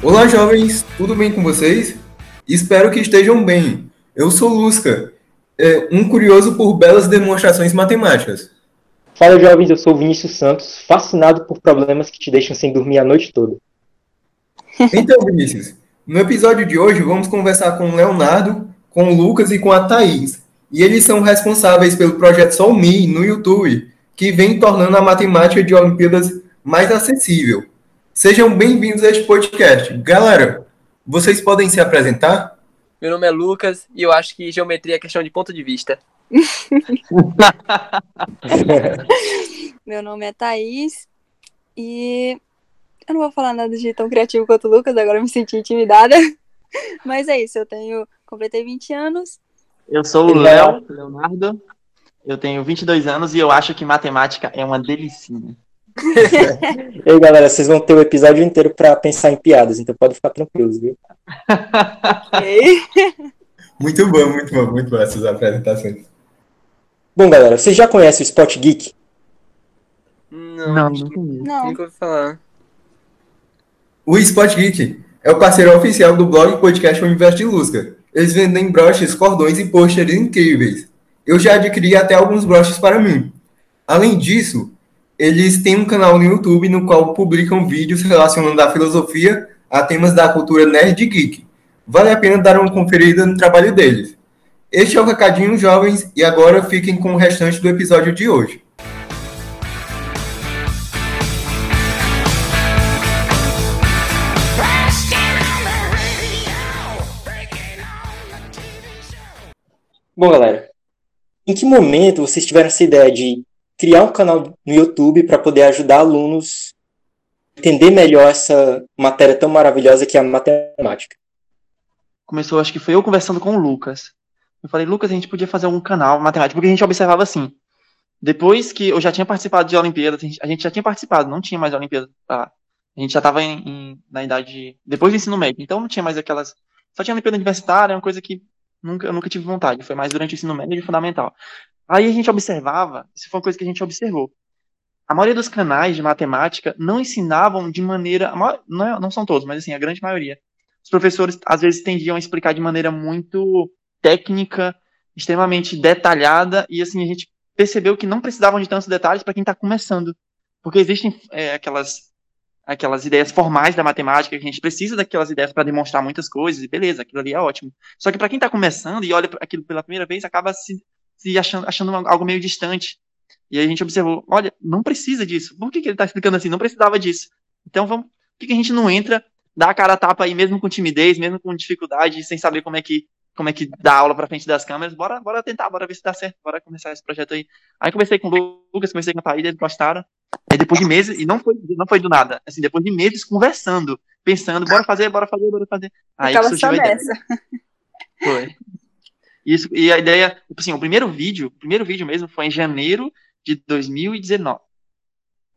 Olá, jovens, tudo bem com vocês? Espero que estejam bem. Eu sou Lusca, é, um curioso por belas demonstrações matemáticas. Fala, jovens, eu sou Vinícius Santos, fascinado por problemas que te deixam sem dormir a noite toda. Então, Vinícius, no episódio de hoje vamos conversar com o Leonardo, com o Lucas e com a Thaís. E eles são responsáveis pelo projeto Solmi no YouTube, que vem tornando a matemática de Olimpíadas mais acessível. Sejam bem-vindos a este podcast. Galera, vocês podem se apresentar? Meu nome é Lucas e eu acho que geometria é questão de ponto de vista. Meu nome é Thaís e eu não vou falar nada de tão criativo quanto o Lucas, agora eu me senti intimidada. Mas é isso, eu tenho. Completei 20 anos. Eu sou o Léo, Leonardo. Eu tenho 22 anos e eu acho que matemática é uma delicinha. e aí, galera, vocês vão ter o episódio inteiro para pensar em piadas, então pode ficar tranquilos, viu? muito bom, muito bom, muito bom essas apresentações. Bom, galera, vocês já conhecem o Spot Geek? Não, não, não. Nunca ouvi falar. O Spot Geek é o parceiro oficial do blog e podcast Universo de Lusca. Eles vendem broches, cordões e pôsteres incríveis. Eu já adquiri até alguns broches para mim. Além disso, eles têm um canal no YouTube no qual publicam vídeos relacionando a filosofia a temas da cultura nerd geek. Vale a pena dar uma conferida no trabalho deles. Este é o Recadinho Jovens e agora fiquem com o restante do episódio de hoje. Bom, galera, em que momento vocês tiveram essa ideia de criar um canal no YouTube para poder ajudar alunos a entender melhor essa matéria tão maravilhosa que é a matemática. Começou, acho que foi eu conversando com o Lucas. Eu falei, Lucas, a gente podia fazer um canal matemático, porque a gente observava assim. Depois que eu já tinha participado de Olimpíadas, a gente já tinha participado, não tinha mais Olimpíadas A gente já estava na idade. Depois do ensino médio, então não tinha mais aquelas. Só tinha Olimpíada Universitária, uma coisa que nunca, eu nunca tive vontade. Foi mais durante o ensino médio e fundamental. Aí a gente observava, isso foi uma coisa que a gente observou. A maioria dos canais de matemática não ensinavam de maneira. Não, é, não são todos, mas assim, a grande maioria. Os professores às vezes tendiam a explicar de maneira muito técnica, extremamente detalhada, e assim, a gente percebeu que não precisavam de tantos detalhes para quem está começando. Porque existem é, aquelas, aquelas ideias formais da matemática, que a gente precisa daquelas ideias para demonstrar muitas coisas, e beleza, aquilo ali é ótimo. Só que para quem está começando e olha aquilo pela primeira vez, acaba se se achando, achando algo meio distante. E aí a gente observou, olha, não precisa disso. Por que, que ele está explicando assim? Não precisava disso. Então vamos, por que, que a gente não entra, dá a cara a tapa aí, mesmo com timidez, mesmo com dificuldade, sem saber como é que como é que dá aula para frente das câmeras, bora, bora tentar, bora ver se dá certo, bora começar esse projeto aí. Aí comecei com o Lucas, comecei com a Thaís, eles gostaram. Aí depois de meses, e não foi, não foi do nada, assim, depois de meses conversando, pensando, bora fazer, bora fazer, bora fazer. Aí Aquela surgiu a ideia. Foi. Isso, e a ideia, tipo assim, o primeiro vídeo, o primeiro vídeo mesmo foi em janeiro de 2019.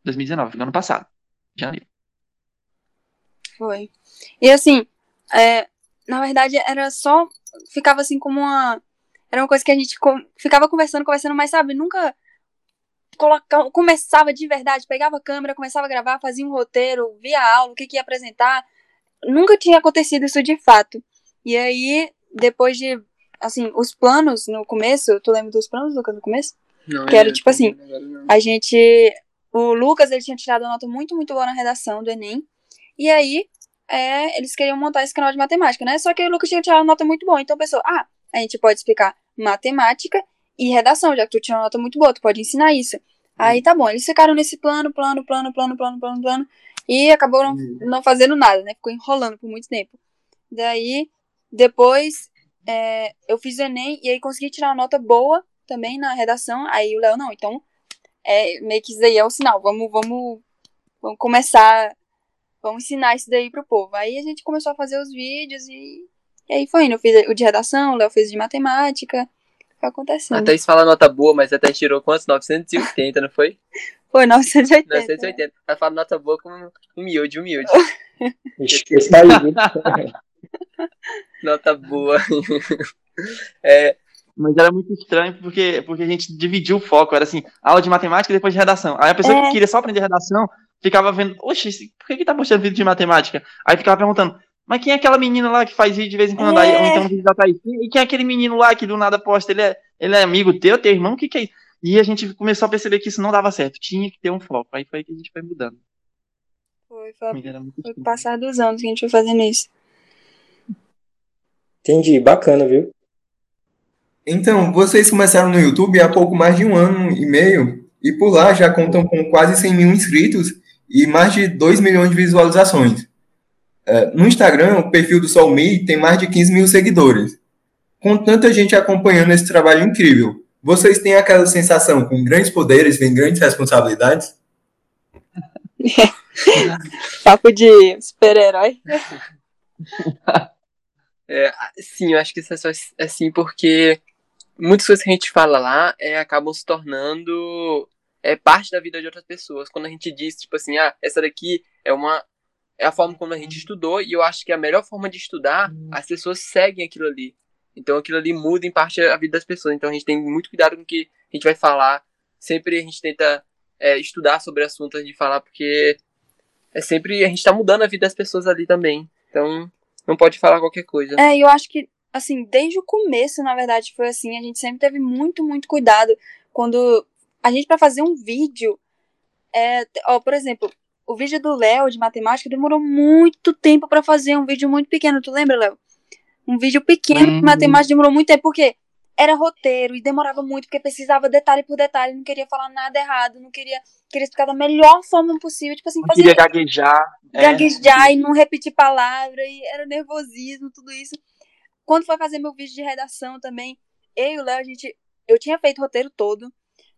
2019, ano passado. Janeiro. Foi. E assim, é, na verdade era só. Ficava assim como uma. Era uma coisa que a gente com, ficava conversando, conversando, mas sabe, nunca coloca, começava de verdade, pegava a câmera, começava a gravar, fazia um roteiro, via a aula, o que, que ia apresentar. Nunca tinha acontecido isso de fato. E aí, depois de assim, os planos no começo, tu lembra dos planos, Lucas, no começo? Não, que era tipo assim, a gente, o Lucas, ele tinha tirado uma nota muito, muito boa na redação do Enem, e aí, é, eles queriam montar esse canal de matemática, né? Só que o Lucas tinha tirado uma nota muito boa, então pensou, ah, a gente pode explicar matemática e redação, já que tu tinha uma nota muito boa, tu pode ensinar isso. Aí tá bom, eles ficaram nesse plano, plano, plano, plano, plano, plano, plano, e acabaram não, não fazendo nada, né? Ficou enrolando por muito tempo. Daí, depois, é, eu fiz o Enem e aí consegui tirar uma nota boa também na redação. Aí o Léo, não, então é, meio que isso daí é o sinal. Vamos, vamos, vamos começar, vamos ensinar isso daí pro povo. Aí a gente começou a fazer os vídeos e, e aí foi indo. Eu fiz o de redação, o Léo fez de matemática. Foi acontecendo. Até isso fala nota boa, mas até tirou quantos? 980, não foi? Foi 980. 980. Ela fala nota boa com humilde, humilde. Esse daí, Nota boa. é, mas era muito estranho porque, porque a gente dividiu o foco. Era assim, aula de matemática e depois de redação. Aí a pessoa é. que queria só aprender redação ficava vendo, oxe, por que que tá postando vídeo de matemática? Aí ficava perguntando, mas quem é aquela menina lá que faz vídeo de vez em quando? É. Aí, ou então vídeo da Thaís, e quem é aquele menino lá que do nada posta? Ele é, ele é amigo teu, teu irmão? O que que é isso? E a gente começou a perceber que isso não dava certo, tinha que ter um foco. Aí foi que a gente foi mudando. Foi, foi, foi passar dos anos que a gente foi fazendo isso. Entendi, bacana, viu? Então, vocês começaram no YouTube há pouco mais de um ano e meio, e por lá já contam com quase 100 mil inscritos e mais de 2 milhões de visualizações. É, no Instagram, o perfil do Solmi tem mais de 15 mil seguidores. Com tanta gente acompanhando esse trabalho incrível, vocês têm aquela sensação com grandes poderes vem grandes responsabilidades? Papo de super-herói. É, sim, eu acho que isso é só assim porque muitas coisas que a gente fala lá é, acabam se tornando é parte da vida de outras pessoas. Quando a gente diz, tipo assim, ah, essa daqui é uma é a forma como a gente estudou e eu acho que a melhor forma de estudar, hum. as pessoas seguem aquilo ali. Então aquilo ali muda em parte a vida das pessoas. Então a gente tem muito cuidado com o que a gente vai falar. Sempre a gente tenta é, estudar sobre assuntos de falar, porque é sempre a gente está mudando a vida das pessoas ali também. Então não pode falar qualquer coisa. É, eu acho que assim, desde o começo, na verdade, foi assim, a gente sempre teve muito, muito cuidado quando a gente para fazer um vídeo, é, ó, por exemplo, o vídeo do Léo de matemática demorou muito tempo para fazer um vídeo muito pequeno, tu lembra, Léo? Um vídeo pequeno, uhum. matemática demorou muito tempo, porque era roteiro e demorava muito, porque precisava detalhe por detalhe, não queria falar nada errado, não queria, queria explicar da melhor forma possível, tipo assim, não queria gaguejar. É. Gaguejar é. e não repetir palavra, e era nervosismo, tudo isso. Quando foi fazer meu vídeo de redação também, eu e o Léo, a gente, eu tinha feito o roteiro todo,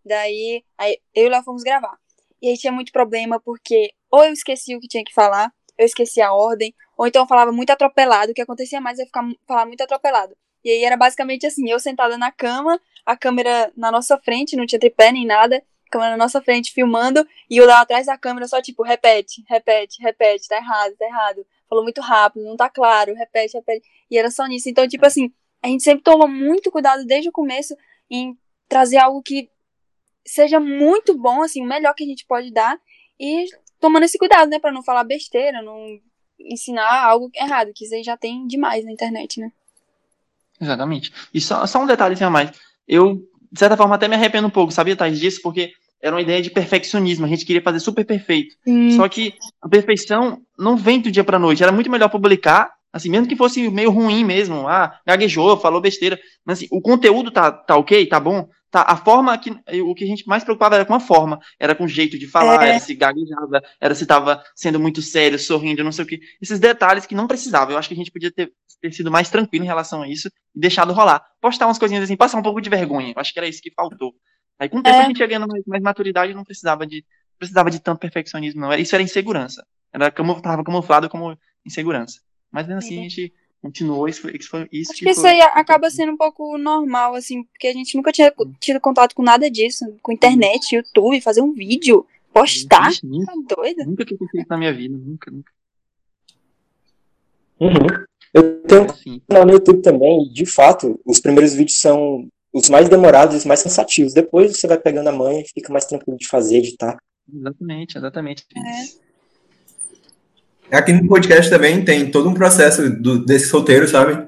daí aí, eu e o Léo fomos gravar. E aí tinha muito problema, porque ou eu esqueci o que tinha que falar, eu esqueci a ordem, ou então eu falava muito atropelado, o que acontecia mais é ficar falar muito atropelado. E aí era basicamente assim, eu sentada na cama, a câmera na nossa frente, não tinha tripé nem nada, a câmera na nossa frente filmando, e eu lá atrás da câmera só tipo, repete, repete, repete, tá errado, tá errado. Falou muito rápido, não tá claro, repete, repete. E era só nisso. Então, tipo assim, a gente sempre toma muito cuidado desde o começo em trazer algo que seja muito bom, assim, o melhor que a gente pode dar, e tomando esse cuidado, né, para não falar besteira, não ensinar algo errado, que isso aí já tem demais na internet, né? Exatamente. E só, só um detalhe a mais. Eu, de certa forma, até me arrependo um pouco, sabia, Thais, disso? Porque era uma ideia de perfeccionismo. A gente queria fazer super perfeito. Hum. Só que a perfeição não vem do dia pra noite. Era muito melhor publicar, assim, mesmo que fosse meio ruim mesmo. Ah, gaguejou, falou besteira. Mas assim, o conteúdo tá, tá ok, tá bom. Tá, a forma que o que a gente mais preocupava era com a forma, era com o jeito de falar, é. era se gaguejava, era se estava sendo muito sério, sorrindo, não sei o que. Esses detalhes que não precisava. Eu acho que a gente podia ter, ter sido mais tranquilo em relação a isso e deixado rolar. Postar umas coisinhas assim, passar um pouco de vergonha. Eu acho que era isso que faltou. Aí com o tempo é. a gente ia ganhando mais, mais maturidade e não precisava de precisava de tanto perfeccionismo, não. Isso era insegurança. Era como tava camuflado como insegurança. Mas mesmo assim, a gente continuou, isso, isso foi isso Acho que, que isso aí acaba sendo um pouco normal, assim, porque a gente nunca tinha tido contato com nada disso, com internet, YouTube, fazer um vídeo, postar, tá doido? Nunca que eu fiz isso na minha vida, nunca, nunca. Uhum. Eu tenho um canal no YouTube também, e de fato, os primeiros vídeos são os mais demorados e os mais cansativos. Depois você vai pegando a manha e fica mais tranquilo de fazer, editar. Exatamente, exatamente. É. Aqui no podcast também tem todo um processo do, desse solteiro, sabe?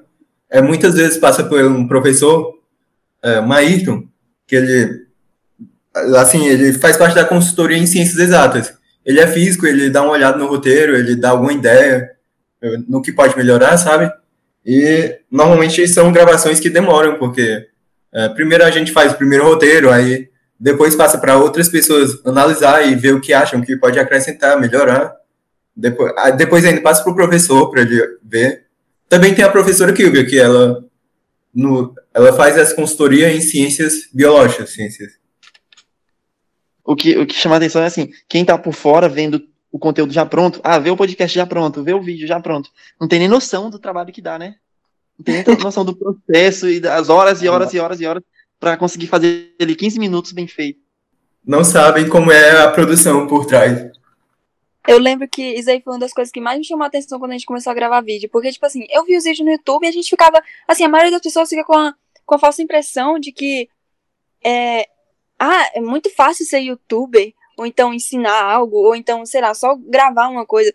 É, muitas vezes passa por um professor, é, Maírton, que ele, assim, ele faz parte da consultoria em ciências exatas. Ele é físico, ele dá uma olhada no roteiro, ele dá alguma ideia é, no que pode melhorar, sabe? E normalmente são gravações que demoram, porque é, primeiro a gente faz o primeiro roteiro, aí depois passa para outras pessoas analisar e ver o que acham que pode acrescentar, melhorar. Depois, depois ainda passa para o professor para ele ver. Também tem a professora Kilvia, que ela, no, ela faz essa consultoria em ciências biológicas, ciências. O que, o que chama a atenção é assim, quem está por fora vendo o conteúdo já pronto, ah, vê o podcast já pronto, vê o vídeo já pronto. Não tem nem noção do trabalho que dá, né? Não tem nem noção do processo e das horas e horas e horas e horas para conseguir fazer ele 15 minutos bem feito. Não sabem como é a produção por trás. Eu lembro que isso aí foi uma das coisas que mais me chamou a atenção quando a gente começou a gravar vídeo. Porque, tipo assim, eu vi os vídeos no YouTube e a gente ficava. Assim, a maioria das pessoas fica com a, com a falsa impressão de que. É, ah, é muito fácil ser youtuber. ou então ensinar algo, ou então, sei lá, só gravar uma coisa.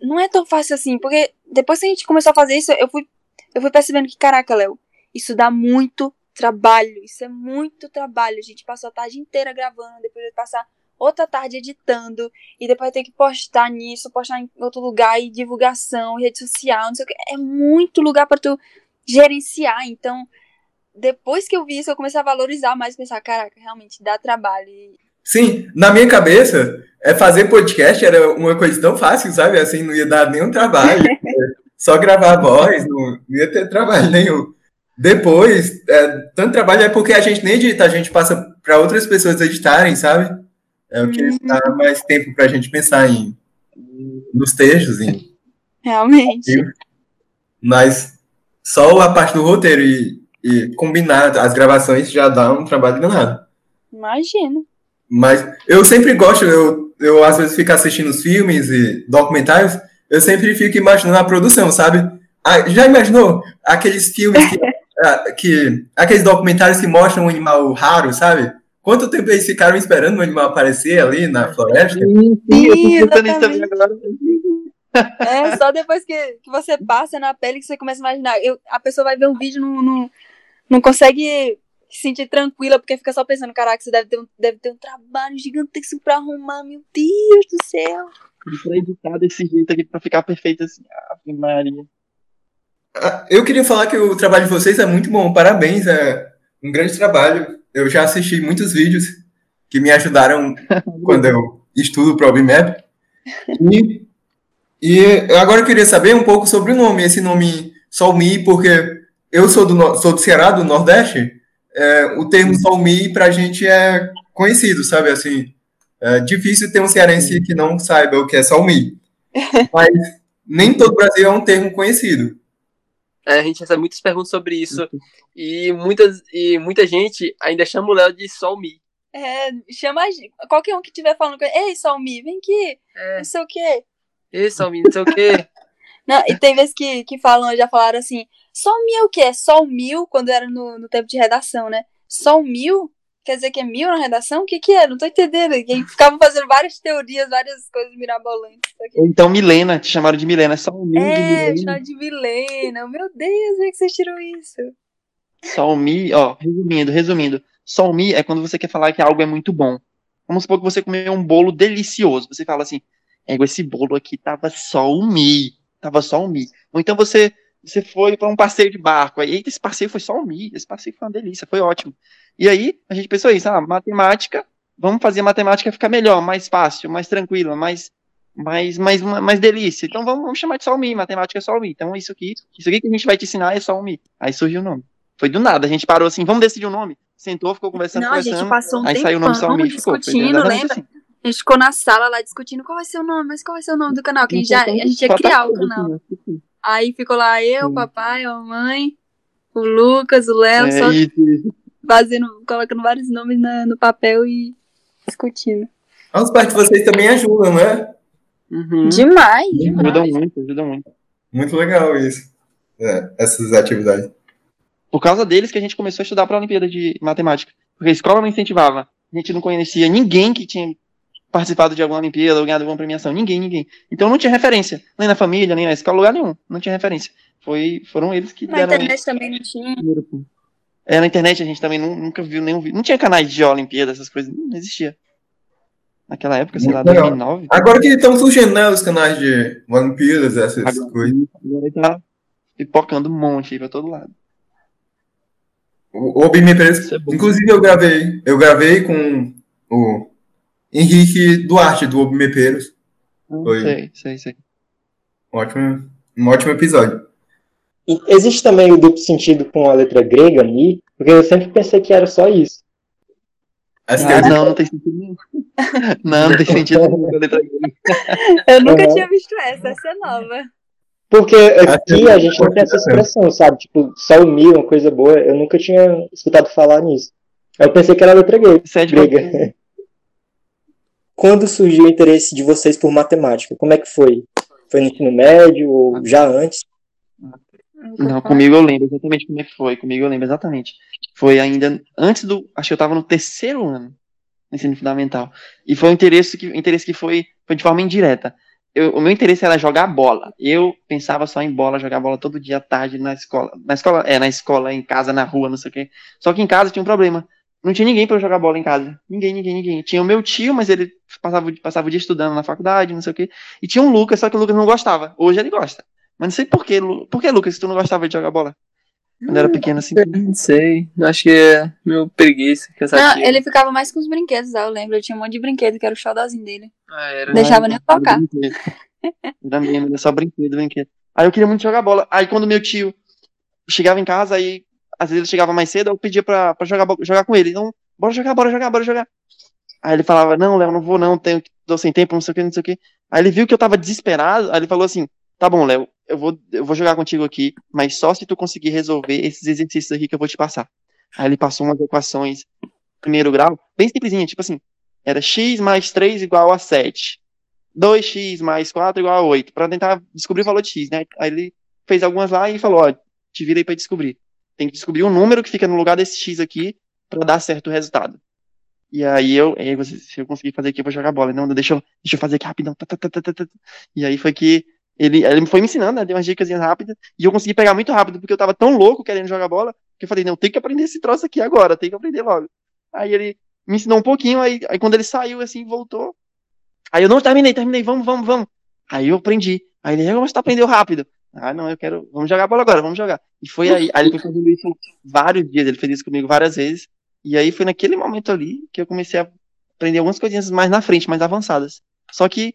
Não é tão fácil assim, porque depois que a gente começou a fazer isso, eu fui, eu fui percebendo que, caraca, Léo, isso dá muito trabalho, isso é muito trabalho. A gente passou a tarde inteira gravando, depois vai passar outra tarde editando, e depois ter que postar nisso, postar em outro lugar, e divulgação, rede social, não sei o que. É muito lugar para tu gerenciar. Então, depois que eu vi isso, eu comecei a valorizar mais, pensar, caraca, realmente dá trabalho. Sim, na minha cabeça, é fazer podcast era uma coisa tão fácil, sabe? Assim, não ia dar nenhum trabalho. só gravar a voz, não, não ia ter trabalho nenhum. Depois, é, tanto trabalho é porque a gente nem edita, a gente passa para outras pessoas editarem, sabe? É o que uhum. dá mais tempo para a gente pensar em nos textos, em realmente. Mas só a parte do roteiro e, e combinar as gravações já dá um trabalho danado. Imagino. Mas eu sempre gosto, eu, eu às vezes fico assistindo os filmes e documentários, eu sempre fico imaginando a produção, sabe? Ah, já imaginou aqueles filmes que Ah, que aqueles documentários que mostram um animal raro, sabe? Quanto tempo eles ficaram esperando o animal aparecer ali na floresta? Sim, sim. É, só depois que, que você passa na pele que você começa a imaginar. Eu, a pessoa vai ver um vídeo não, não, não consegue se sentir tranquila, porque fica só pensando, caraca, você deve ter um, deve ter um trabalho gigantesco pra arrumar, meu Deus do céu. Pra editar desse jeito aqui, pra ficar perfeito assim, Ave Maria. Ah, eu queria falar que o trabalho de vocês é muito bom, parabéns, é um grande trabalho. Eu já assisti muitos vídeos que me ajudaram quando eu estudo para o OBMAP. E, e agora eu queria saber um pouco sobre o nome, esse nome Solmi, porque eu sou do, sou do Ceará, do Nordeste, é, o termo Solmi para a gente é conhecido, sabe? Assim, é difícil ter um cearense que não saiba o que é Solmi. Mas nem todo o Brasil é um termo conhecido. É, a gente recebe muitas perguntas sobre isso. E, muitas, e muita gente ainda chama o Léo de Solmi. É, chama qualquer um que estiver falando com ele, ei, Solmi, vem aqui, é. não sei o quê. Ei, Solmi, não sei o quê. não, e tem vezes que, que falam, já falaram assim, Solmi é o quê? Sol mil, quando era no, no tempo de redação, né? Sol mil? Quer dizer que é mil na redação? O que que é? Não tô entendendo. E ficavam fazendo várias teorias, várias coisas mirabolantes. Ou então Milena, te chamaram de Milena, é só o mil é, de Milena. de Milena. Meu Deus, onde é que vocês tiram isso? Solmi, ó, resumindo, resumindo. Solmi é quando você quer falar que algo é muito bom. Vamos supor que você comeu um bolo delicioso. Você fala assim, esse bolo aqui tava só o mi, tava só o mi. Ou então você você foi para um passeio de barco. Aí, esse passeio foi só um mi, esse passeio foi uma delícia, foi ótimo. E aí, a gente pensou isso, ah, matemática, vamos fazer a matemática ficar melhor, mais fácil, mais tranquila, mais, mais, mais, mais delícia. Então vamos, vamos chamar de só um mi, matemática é só um mi. Então isso aqui, isso aqui que a gente vai te ensinar é só um mi. Aí surgiu o nome. Foi do nada, a gente parou assim, vamos decidir o um nome. Sentou, ficou conversando, Não, conversando. A gente passou um aí saiu o nome ficou. Discutindo, lembra? Assim. A gente ficou na sala lá discutindo qual vai ser o nome, mas qual vai ser o nome do canal, que a gente, já, a gente ia criar o canal. Aí ficou lá eu, o papai, a mamãe, o Lucas, o Léo, é, só isso. fazendo, colocando vários nomes na, no papel e discutindo. As partes de vocês também ajudam, né? Uhum. Demais, demais. Ajudam muito, ajudam muito. Muito legal isso. É, essas atividades. Por causa deles que a gente começou a estudar para a Olimpíada de Matemática. Porque a escola não incentivava. A gente não conhecia ninguém que tinha participado de alguma Olimpíada ou ganhado alguma premiação. Ninguém, ninguém. Então não tinha referência. Nem na família, nem na escola, lugar nenhum. Não tinha referência. Foi, foram eles que na deram. Na internet também não tinha. É, na internet a gente também nunca viu nenhum vídeo. Não tinha canais de Olimpíada, essas coisas. Não existia. Naquela época, sei lá, 2009. Agora que estão surgindo, né, os canais de Olimpíadas, essas agora, coisas. Agora tá pipocando um monte aí pra todo lado. O, o é inclusive eu gravei, eu gravei com o Henrique Duarte, do Obmepeiros. Ah, Foi sei, sei, sei. Um ótimo, um ótimo episódio. E existe também o duplo sentido com a letra grega ali, porque eu sempre pensei que era só isso. Ah, não, não tem sentido nenhum. Não, não tem sentido nenhum com a letra grega. Eu nunca tinha visto essa, essa é nova. Porque aqui a gente não tem essa expressão, sabe? Tipo, só o mi, uma coisa boa. Eu nunca tinha escutado falar nisso. Eu pensei que era letra grega. É. Quando surgiu o interesse de vocês por matemática? Como é que foi? Foi no ensino médio ou já antes? Não, comigo eu lembro exatamente como é que foi. Comigo eu lembro exatamente. Foi ainda antes do. Acho que eu tava no terceiro ano. no ensino fundamental. E foi um interesse que, interesse que foi, foi de forma indireta. Eu, o meu interesse era jogar bola. Eu pensava só em bola, jogar bola todo dia à tarde na escola. Na escola, é, na escola, em casa, na rua, não sei o quê. Só que em casa tinha um problema. Não tinha ninguém para jogar bola em casa. Ninguém, ninguém, ninguém. Tinha o meu tio, mas ele passava, passava o dia estudando na faculdade, não sei o quê. E tinha um Lucas, só que o Lucas não gostava. Hoje ele gosta. Mas não sei por quê. Por que, Lucas, tu não gostava de jogar bola? Quando era pequeno assim. Não sei. Acho que é meu preguiça. Não, ele ficava mais com os brinquedos, eu lembro. Eu tinha um monte de brinquedo, que era o xodózinho dele. Ah, era. Deixava nem tocar. Era mesmo, era só brinquedo, brinquedo. Aí eu queria muito jogar bola. Aí quando meu tio chegava em casa, aí às vezes ele chegava mais cedo, eu pedia pra, pra jogar, jogar com ele. Então, bora jogar, bora jogar, bora jogar. Aí ele falava, não, Léo, não vou não, tenho, tô sem tempo, não sei o que, não sei o que. Aí ele viu que eu tava desesperado, aí ele falou assim, tá bom, Léo, eu vou, eu vou jogar contigo aqui, mas só se tu conseguir resolver esses exercícios aqui que eu vou te passar. Aí ele passou umas equações primeiro grau, bem simplesinha, tipo assim, era x mais 3 igual a 7. 2x mais 4 igual a 8, para tentar descobrir o valor de x, né? Aí ele fez algumas lá e falou, ó, te vira aí para descobrir. Tem que descobrir um número que fica no lugar desse x aqui para dar certo o resultado. E aí eu, se eu conseguir fazer aqui, eu vou jogar bola. Não, deixa eu, deixa eu fazer aqui rapidão. Tá, tá, tá, e aí foi que ele, ele foi me ensinando, né? Deu umas dicas rápidas. E eu consegui pegar muito rápido, porque eu tava tão louco querendo jogar bola, que eu falei, não, tem que aprender esse troço aqui agora, tem que aprender logo. Aí ele me ensinou um pouquinho, aí, aí quando ele saiu, assim, voltou. Aí eu, não, terminei, terminei, vamos, vamos, vamos. Aí eu aprendi. Aí ele, mas tu aprendeu rápido. Ah, não, eu quero, vamos jogar bola agora, vamos jogar. E foi aí, aí ele foi fazendo isso vários dias, ele fez isso comigo várias vezes. E aí foi naquele momento ali que eu comecei a aprender algumas coisinhas mais na frente, mais avançadas. Só que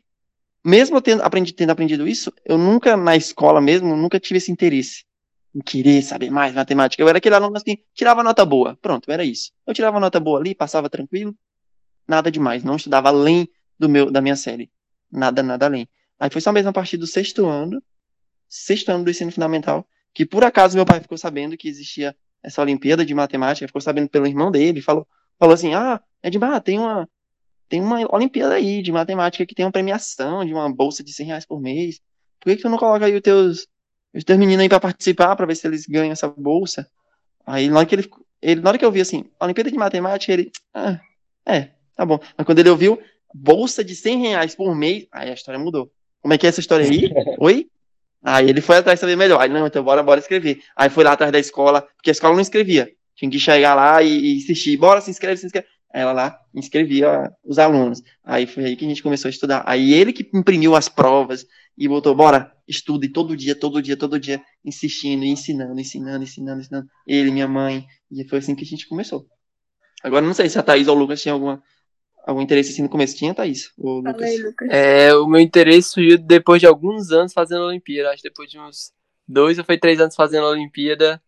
mesmo tendo, aprendi, tendo aprendido isso, eu nunca, na escola mesmo, nunca tive esse interesse em querer saber mais matemática. Eu era aquele aluno assim, tirava nota boa. Pronto, era isso. Eu tirava nota boa ali, passava tranquilo, nada demais. Não estudava além do meu, da minha série. Nada, nada além. Aí foi só mesmo a partir do sexto ano, sexto ano do ensino fundamental, que por acaso meu pai ficou sabendo que existia essa Olimpíada de Matemática, ficou sabendo pelo irmão dele, falou, falou assim, ah, Edmar, tem uma, tem uma Olimpíada aí de matemática que tem uma premiação de uma bolsa de 100 reais por mês. Por que, que tu não coloca aí os teus, os teus meninos aí pra participar, pra ver se eles ganham essa bolsa? Aí, na hora que ele, ele na hora que eu vi assim, Olimpíada de Matemática, ele, ah, é, tá bom. Mas quando ele ouviu bolsa de 100 reais por mês, aí a história mudou. Como é que é essa história aí? Oi? Aí ele foi atrás saber melhor. Aí, não, então bora, bora escrever. Aí foi lá atrás da escola, porque a escola não escrevia. Tinha que chegar lá e, e insistir, bora, se inscreve, se inscreve ela lá inscrevia os alunos. Aí foi aí que a gente começou a estudar. Aí ele que imprimiu as provas e botou, bora, estude todo dia, todo dia, todo dia, insistindo, ensinando, ensinando, ensinando, ensinando. Ele, minha mãe. E foi assim que a gente começou. Agora não sei se a Thaís ou o Lucas tinham alguma, algum interesse assim no começo. Tinha, Thaís? Ou Lucas? Aí, Lucas. É, o meu interesse surgiu depois de alguns anos fazendo a Olimpíada. Acho que depois de uns dois ou foi três anos fazendo a Olimpíada,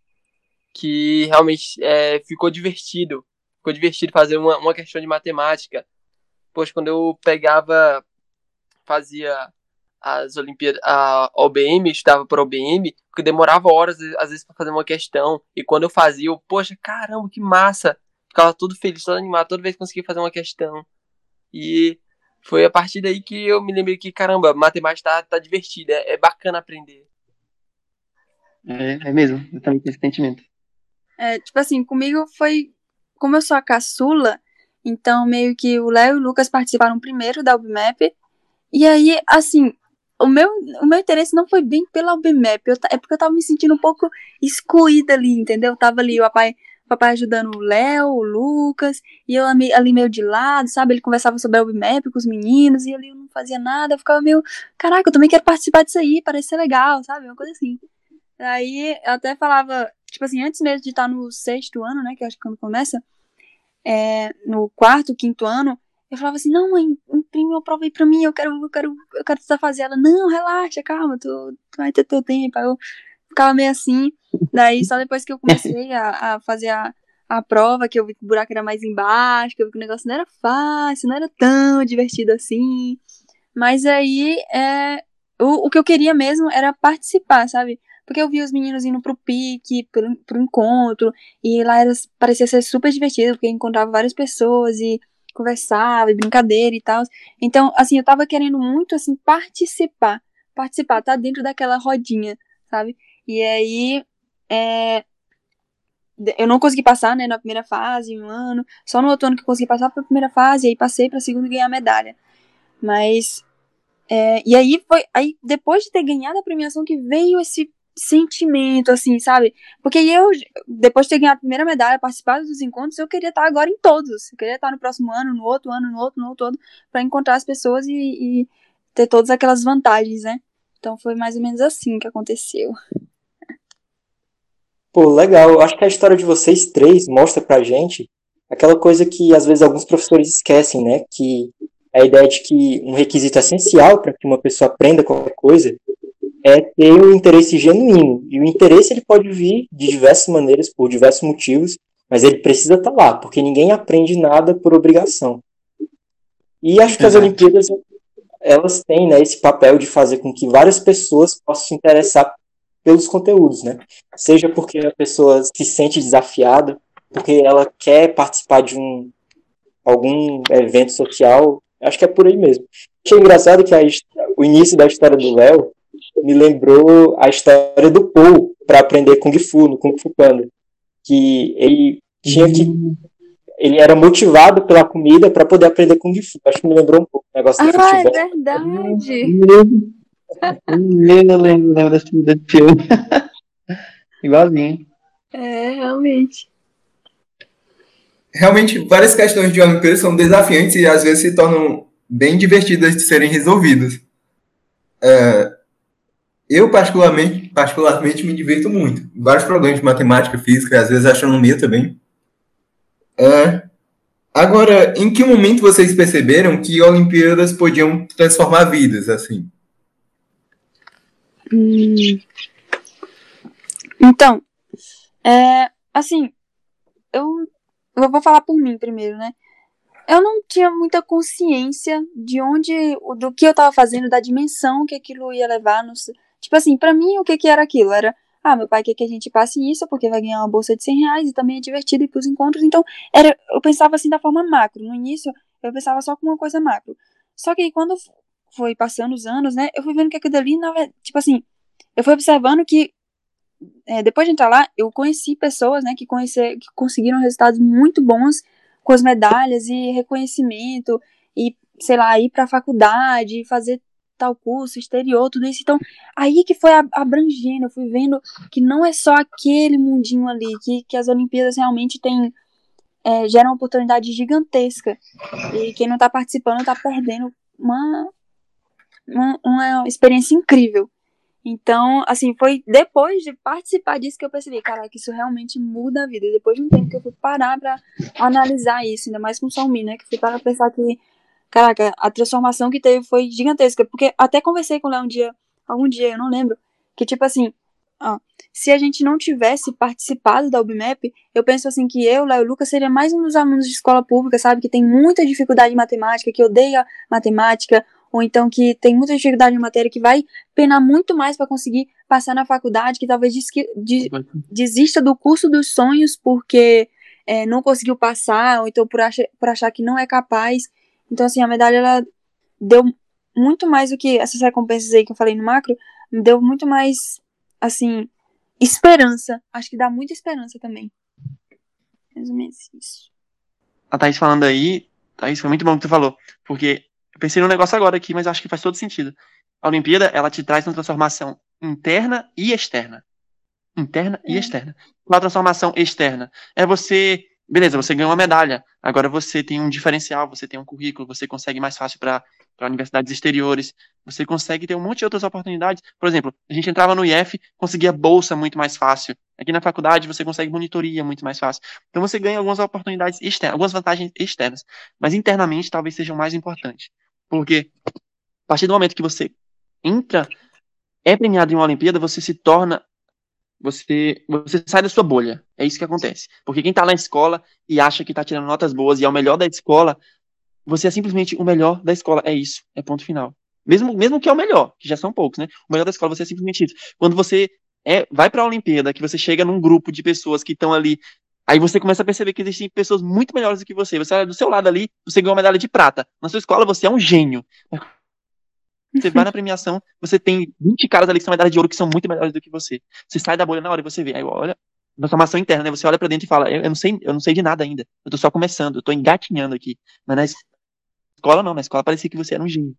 que realmente é, ficou divertido ficou divertido fazer uma, uma questão de matemática. Pois quando eu pegava, fazia as Olimpíadas, a OBM, estava para OBM, porque demorava horas, às vezes, para fazer uma questão. E quando eu fazia, eu, poxa, caramba, que massa! Ficava todo feliz, todo animado, toda vez que conseguia fazer uma questão. E foi a partir daí que eu me lembrei que, caramba, matemática tá, tá divertida, é, é bacana aprender. É, é mesmo, eu também tenho esse sentimento. É, tipo assim, comigo foi como eu sou a caçula, então meio que o Léo e o Lucas participaram primeiro da UBMAP. E aí, assim, o meu, o meu interesse não foi bem pela UBMAP, eu, é porque eu tava me sentindo um pouco excluída ali, entendeu? Eu tava ali, o papai, o papai ajudando o Léo, o Lucas, e eu ali, ali meio de lado, sabe? Ele conversava sobre a UBMAP com os meninos, e ali eu não fazia nada, eu ficava meio, caraca, eu também quero participar disso aí, parece ser legal, sabe? Uma coisa assim. Aí eu até falava, tipo assim, antes mesmo de estar no sexto ano, né, que acho que quando começa, é, no quarto, quinto ano, eu falava assim, não, mãe, imprime uma prova aí pra mim, eu quero, eu quero, eu quero tentar fazer. Ela, não, relaxa, calma, tu, tu vai ter teu tempo. Aí eu ficava meio assim, daí só depois que eu comecei a, a fazer a, a prova, que eu vi que o buraco era mais embaixo, que eu vi que o negócio não era fácil, não era tão divertido assim. Mas aí, é, o, o que eu queria mesmo era participar, sabe? Porque eu vi os meninos indo pro pique, pro, pro encontro, e lá era, parecia ser super divertido, porque encontrava várias pessoas e conversava, e brincadeira e tal. Então, assim, eu tava querendo muito, assim, participar. Participar, tá dentro daquela rodinha, sabe? E aí, é... eu não consegui passar, né, na primeira fase, um ano. Só no outro ano que eu consegui passar para a primeira fase, aí passei para a segunda e ganhar a medalha. Mas é, e aí foi aí depois de ter ganhado a premiação que veio esse sentimento, assim, sabe? Porque eu, depois de ter ganhado a primeira medalha, participado dos encontros, eu queria estar agora em todos. Eu queria estar no próximo ano, no outro ano, no outro, no outro, todo, para encontrar as pessoas e, e, ter todas aquelas vantagens, né? Então foi mais ou menos assim que aconteceu. Pô, legal. Acho que a história de vocês três mostra pra gente aquela coisa que às vezes alguns professores esquecem, né? Que a ideia de que um requisito essencial para que uma pessoa aprenda qualquer coisa é ter um interesse genuíno. E o interesse ele pode vir de diversas maneiras, por diversos motivos, mas ele precisa estar tá lá, porque ninguém aprende nada por obrigação. E acho que as Olimpíadas elas têm né, esse papel de fazer com que várias pessoas possam se interessar pelos conteúdos, né? Seja porque a pessoa se sente desafiada, porque ela quer participar de um algum evento social, acho que é por aí mesmo. Achei engraçado que a, o início da história do Léo me lembrou a história do Paul para aprender Kung Fu, no Kung Fu Panda. Que ele tinha que. Ele era motivado pela comida para poder aprender Kung Fu. Acho que me lembrou um pouco o negócio do ah, futebol. é verdade. Eu lembro, lembro desse, filme. Igualzinho. É, realmente. Realmente, várias questões de Olimpíadas são desafiantes e às vezes se tornam bem divertidas de serem resolvidas. É, eu, particularmente, particularmente, me divirto muito. Vários problemas de matemática, física, às vezes astronomia também. É, agora, em que momento vocês perceberam que Olimpíadas podiam transformar vidas, assim? Hum. Então, é, assim, eu, eu vou falar por mim primeiro, né? Eu não tinha muita consciência de onde, do que eu tava fazendo, da dimensão que aquilo ia levar, no, Tipo assim, para mim, o que que era aquilo? Era, ah, meu pai quer que a gente passe isso porque vai ganhar uma bolsa de 100 reais e também é divertido ir pros encontros. Então, era, eu pensava assim da forma macro. No início, eu pensava só com uma coisa macro. Só que aí, quando foi passando os anos, né, eu fui vendo que aquilo ali, tipo assim, eu fui observando que é, depois de entrar lá, eu conheci pessoas, né, que, conhecer, que conseguiram resultados muito bons com as medalhas e reconhecimento e, sei lá, ir pra faculdade, fazer tal curso, exterior, tudo isso. Então, aí que foi abrangendo, eu fui vendo que não é só aquele mundinho ali, que, que as Olimpíadas realmente têm, é, geram uma oportunidade gigantesca. E quem não está participando está perdendo uma, uma, uma experiência incrível. Então, assim, foi depois de participar disso que eu percebi, cara, que isso realmente muda a vida. Depois de um tempo que eu fui parar pra analisar isso, ainda mais com o Salmi, né? Que fui para pensar que Caraca, a transformação que teve foi gigantesca. Porque até conversei com o Léo um dia, algum dia, eu não lembro, que tipo assim, ó, se a gente não tivesse participado da UBMAP, eu penso assim que eu, Léo e Lucas, seria mais um dos alunos de escola pública, sabe, que tem muita dificuldade em matemática, que odeia matemática, ou então que tem muita dificuldade em matéria, que vai penar muito mais para conseguir passar na faculdade, que talvez des desista do curso dos sonhos porque é, não conseguiu passar, ou então por, por achar que não é capaz. Então, assim, a medalha, ela deu muito mais do que essas recompensas aí que eu falei no macro, deu muito mais, assim, esperança. Acho que dá muita esperança também. Mais ou menos isso. A Thaís falando aí, Thaís, foi muito bom que tu falou, porque eu pensei num negócio agora aqui, mas acho que faz todo sentido. A Olimpíada, ela te traz uma transformação interna e externa. Interna é. e externa. Qual a transformação externa? É você beleza, você ganhou uma medalha, agora você tem um diferencial, você tem um currículo, você consegue mais fácil para universidades exteriores, você consegue ter um monte de outras oportunidades. Por exemplo, a gente entrava no IF, conseguia bolsa muito mais fácil. Aqui na faculdade você consegue monitoria muito mais fácil. Então você ganha algumas oportunidades externas, algumas vantagens externas, mas internamente talvez sejam mais importantes. Porque a partir do momento que você entra, é premiado em uma Olimpíada, você se torna você, você sai da sua bolha. É isso que acontece. Porque quem está na escola e acha que está tirando notas boas e é o melhor da escola, você é simplesmente o melhor da escola. É isso. É ponto final. Mesmo, mesmo que é o melhor, que já são poucos, né? O melhor da escola, você é simplesmente isso. Quando você é, vai para a Olimpíada, que você chega num grupo de pessoas que estão ali, aí você começa a perceber que existem pessoas muito melhores do que você. Você olha do seu lado ali, você ganhou uma medalha de prata. Na sua escola, você é um gênio. Você vai na premiação, você tem 20 caras ali que são medalhas de ouro que são muito melhores do que você. Você sai da bolha na hora e você vê. Aí, olha, transformação interna, né? Você olha para dentro e fala, eu, eu, não sei, eu não sei de nada ainda. Eu tô só começando, eu tô engatinhando aqui. Mas na escola não, na escola parecia que você era um gênio.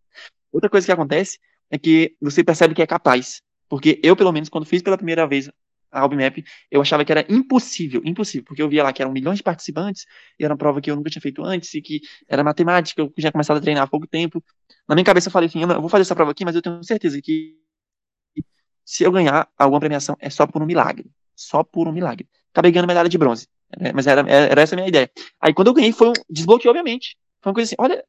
Outra coisa que acontece é que você percebe que é capaz. Porque eu, pelo menos, quando fiz pela primeira vez a Albimap, eu achava que era impossível, impossível, porque eu via lá que eram milhões de participantes, e era uma prova que eu nunca tinha feito antes, e que era matemática, eu tinha começado a treinar há pouco tempo. Na minha cabeça eu falei assim, eu vou fazer essa prova aqui, mas eu tenho certeza que se eu ganhar alguma premiação é só por um milagre. Só por um milagre. Acabei ganhando medalha de bronze. Né, mas era, era essa a minha ideia. Aí quando eu ganhei, foi um desbloqueio, obviamente. Foi uma coisa assim, olha,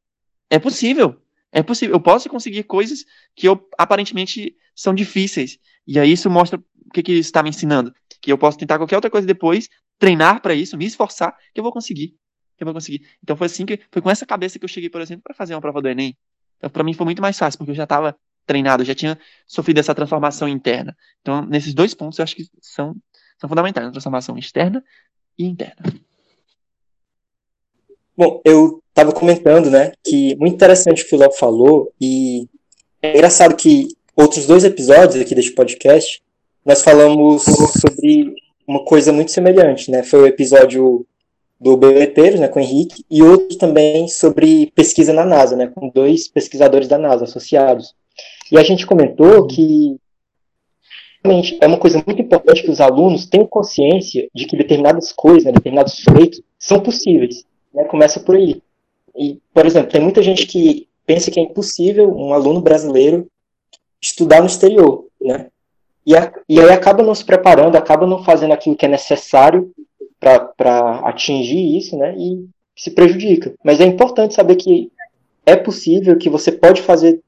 é possível. É possível. Eu posso conseguir coisas que eu aparentemente são difíceis. E aí isso mostra o que, que me ensinando. Que eu posso tentar qualquer outra coisa depois, treinar para isso, me esforçar, que eu vou conseguir. Que eu vou conseguir. Então foi assim que foi com essa cabeça que eu cheguei, por exemplo, para fazer uma prova do Enem. Então para mim foi muito mais fácil, porque eu já estava treinado, já tinha sofrido essa transformação interna. Então, nesses dois pontos, eu acho que são, são fundamentais, a transformação externa e interna. Bom, eu estava comentando, né, que muito interessante o que o Léo falou, e é engraçado que outros dois episódios aqui deste podcast, nós falamos sobre uma coisa muito semelhante, né, foi o episódio do Beleteiros, né, com o Henrique, e outro também sobre pesquisa na NASA, né, com dois pesquisadores da NASA associados. E a gente comentou que realmente é uma coisa muito importante que os alunos tenham consciência de que determinadas coisas, né, determinados feitos são possíveis. Né, começa por aí. E, por exemplo, tem muita gente que pensa que é impossível um aluno brasileiro estudar no exterior, né? E, a, e aí acaba não se preparando, acaba não fazendo aquilo que é necessário para atingir isso, né? E se prejudica. Mas é importante saber que é possível, que você pode fazer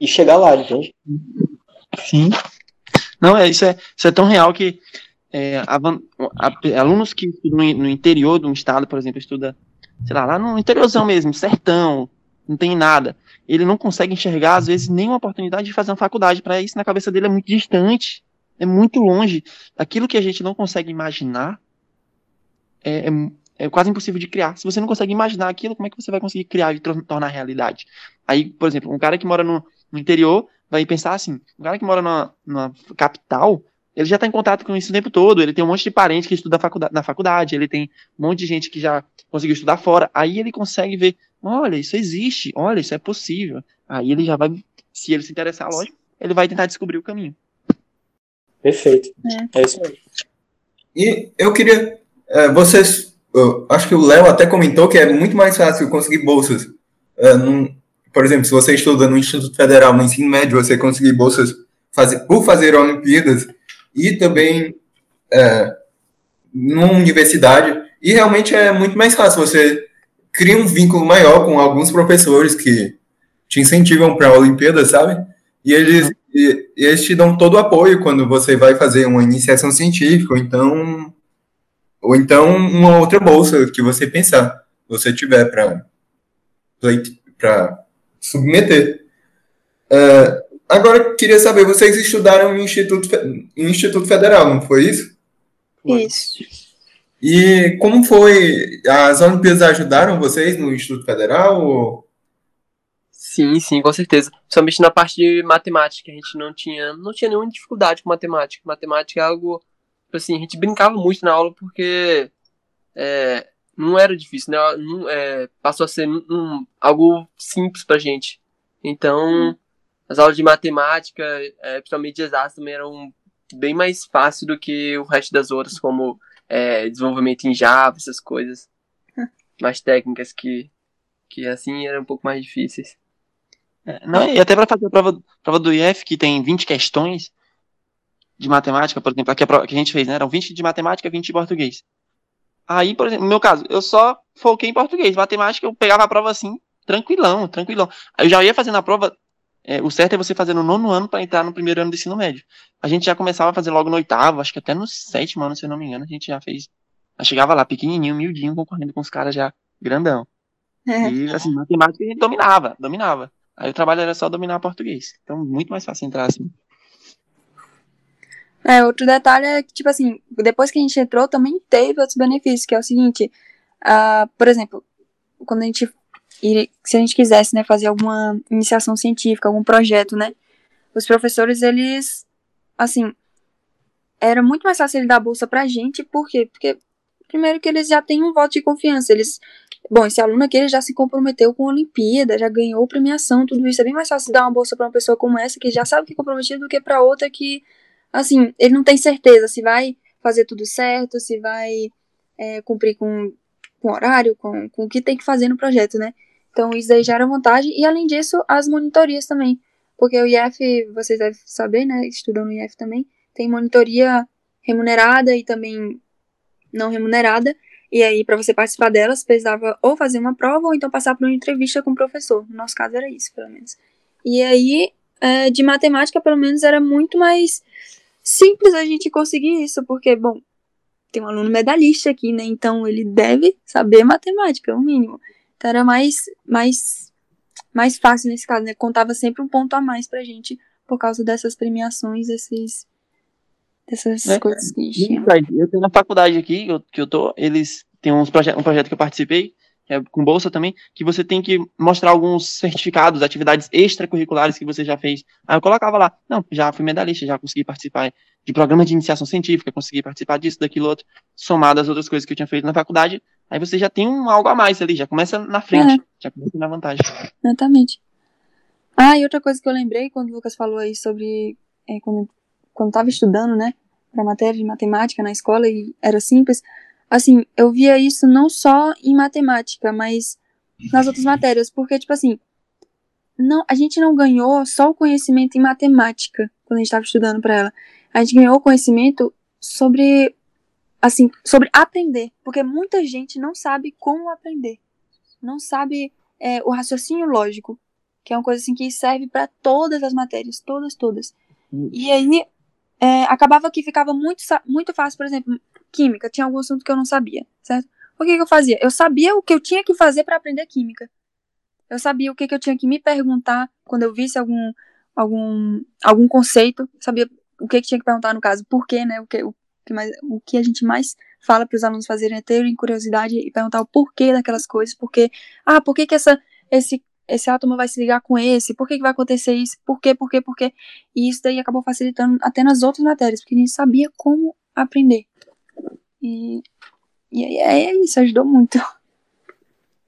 e chegar lá, entende? Sim. Não, é, isso, é, isso é tão real que é, a, a, alunos que no, no, interior de um estado, por exemplo, estuda, sei lá, lá no interiorzão mesmo, sertão, não tem nada. Ele não consegue enxergar, às vezes, nenhuma oportunidade de fazer uma faculdade. Para isso, na cabeça dele é muito distante, é muito longe. Aquilo que a gente não consegue imaginar é, é, é quase impossível de criar. Se você não consegue imaginar aquilo, como é que você vai conseguir criar e tornar realidade? Aí, por exemplo, um cara que mora no, no interior vai pensar assim: o cara que mora na, na capital, ele já está em contato com isso o tempo todo, ele tem um monte de parente que estuda faculdade, na faculdade, ele tem um monte de gente que já conseguiu estudar fora, aí ele consegue ver, olha, isso existe, olha, isso é possível. Aí ele já vai, se ele se interessar, lógico, ele vai tentar descobrir o caminho. Perfeito. É, é isso mesmo. E eu queria, é, vocês, eu acho que o Léo até comentou que é muito mais fácil conseguir bolsas é, num, por exemplo, se você estuda no Instituto Federal, no ensino médio, você conseguir bolsas fazer, por fazer Olimpíadas e também é, numa universidade. E realmente é muito mais fácil. Você cria um vínculo maior com alguns professores que te incentivam para a Olimpíada, sabe? E eles, e, e eles te dão todo o apoio quando você vai fazer uma iniciação científica, ou então, ou então uma outra bolsa que você pensar, você tiver para submeter. Uh, agora, queria saber, vocês estudaram em Instituto, em Instituto Federal, não foi isso? Isso. E como foi? As Olimpíadas ajudaram vocês no Instituto Federal? Ou... Sim, sim, com certeza. Somente na parte de matemática, a gente não tinha, não tinha nenhuma dificuldade com matemática. Matemática é algo, tipo assim, a gente brincava muito na aula porque é, não era difícil, né? Não, é, passou a ser um, algo simples pra gente. Então, as aulas de matemática, é, principalmente de exatas, também eram bem mais fáceis do que o resto das outras, como é, desenvolvimento em Java, essas coisas. mais técnicas que, que assim eram um pouco mais difíceis. É, não, e até para fazer a prova, prova do IF, que tem 20 questões de matemática, por exemplo, aqui a prova que a gente fez, né? Eram 20 de matemática, 20 de português. Aí, por exemplo, no meu caso, eu só foquei em português. Matemática, eu pegava a prova assim, tranquilão, tranquilão. Aí eu já ia fazendo a prova. É, o certo é você fazer no nono ano para entrar no primeiro ano do ensino médio. A gente já começava a fazer logo no oitavo, acho que até no sétimo ano, se eu não me engano, a gente já fez. Já chegava lá, pequenininho, miudinho, concorrendo com os caras já grandão. É. E, assim, matemática a gente dominava, dominava. Aí o trabalho era só dominar português. Então, muito mais fácil entrar assim. É, outro detalhe é que, tipo assim, depois que a gente entrou, também teve outros benefícios, que é o seguinte, uh, por exemplo, quando a gente, se a gente quisesse, né, fazer alguma iniciação científica, algum projeto, né, os professores, eles, assim, era muito mais fácil ele dar bolsa pra gente, por quê? Porque, primeiro, que eles já têm um voto de confiança. Eles. Bom, esse aluno aqui ele já se comprometeu com a Olimpíada, já ganhou premiação, tudo isso. É bem mais fácil dar uma bolsa para uma pessoa como essa, que já sabe que é comprometida, do que para outra que, assim, ele não tem certeza se vai fazer tudo certo, se vai é, cumprir com, com horário, com, com o que tem que fazer no projeto, né? Então, isso aí já era vantagem. E, além disso, as monitorias também. Porque o IF, vocês devem saber, né? Estudam no IF também tem monitoria remunerada e também não remunerada. E aí, para você participar delas, precisava ou fazer uma prova ou então passar por uma entrevista com o professor. No nosso caso, era isso, pelo menos. E aí, é, de matemática, pelo menos, era muito mais simples a gente conseguir isso, porque, bom, tem um aluno medalhista aqui, né? Então, ele deve saber matemática, o mínimo. Então, era mais, mais, mais fácil nesse caso, né? Contava sempre um ponto a mais pra gente por causa dessas premiações, esses dessas né? coisas que a gente tinha. Eu tenho na faculdade aqui, eu, que eu tô, eles têm uns proje um projeto que eu participei, que é com bolsa também, que você tem que mostrar alguns certificados, atividades extracurriculares que você já fez. Aí eu colocava lá, não, já fui medalhista, já consegui participar de programas de iniciação científica, consegui participar disso, daquilo outro, somado às outras coisas que eu tinha feito na faculdade, aí você já tem um algo a mais ali, já começa na frente, é. já começa na vantagem. Exatamente. Ah, e outra coisa que eu lembrei quando o Lucas falou aí sobre é, quando quando estava estudando, né, para matéria de matemática na escola e era simples, assim, eu via isso não só em matemática, mas nas outras matérias, porque tipo assim, não, a gente não ganhou só o conhecimento em matemática quando a gente estava estudando para ela. A gente ganhou conhecimento sobre assim, sobre aprender, porque muita gente não sabe como aprender. Não sabe é, o raciocínio lógico, que é uma coisa assim que serve para todas as matérias, todas, todas. Hum. E aí é, acabava que ficava muito, muito fácil, por exemplo, química, tinha algum assunto que eu não sabia, certo? O que, que eu fazia? Eu sabia o que eu tinha que fazer para aprender química. Eu sabia o que, que eu tinha que me perguntar quando eu visse algum, algum, algum conceito, sabia o que, que tinha que perguntar no caso, por quê, né? O que, o que, mais, o que a gente mais fala para os alunos fazerem é terem curiosidade e perguntar o porquê daquelas coisas, porque, ah, por que, que essa, esse esse átomo vai se ligar com esse, por que, que vai acontecer isso, por quê, por quê, por quê. E isso daí acabou facilitando até nas outras matérias, porque a gente sabia como aprender. E, e é, isso, ajudou muito.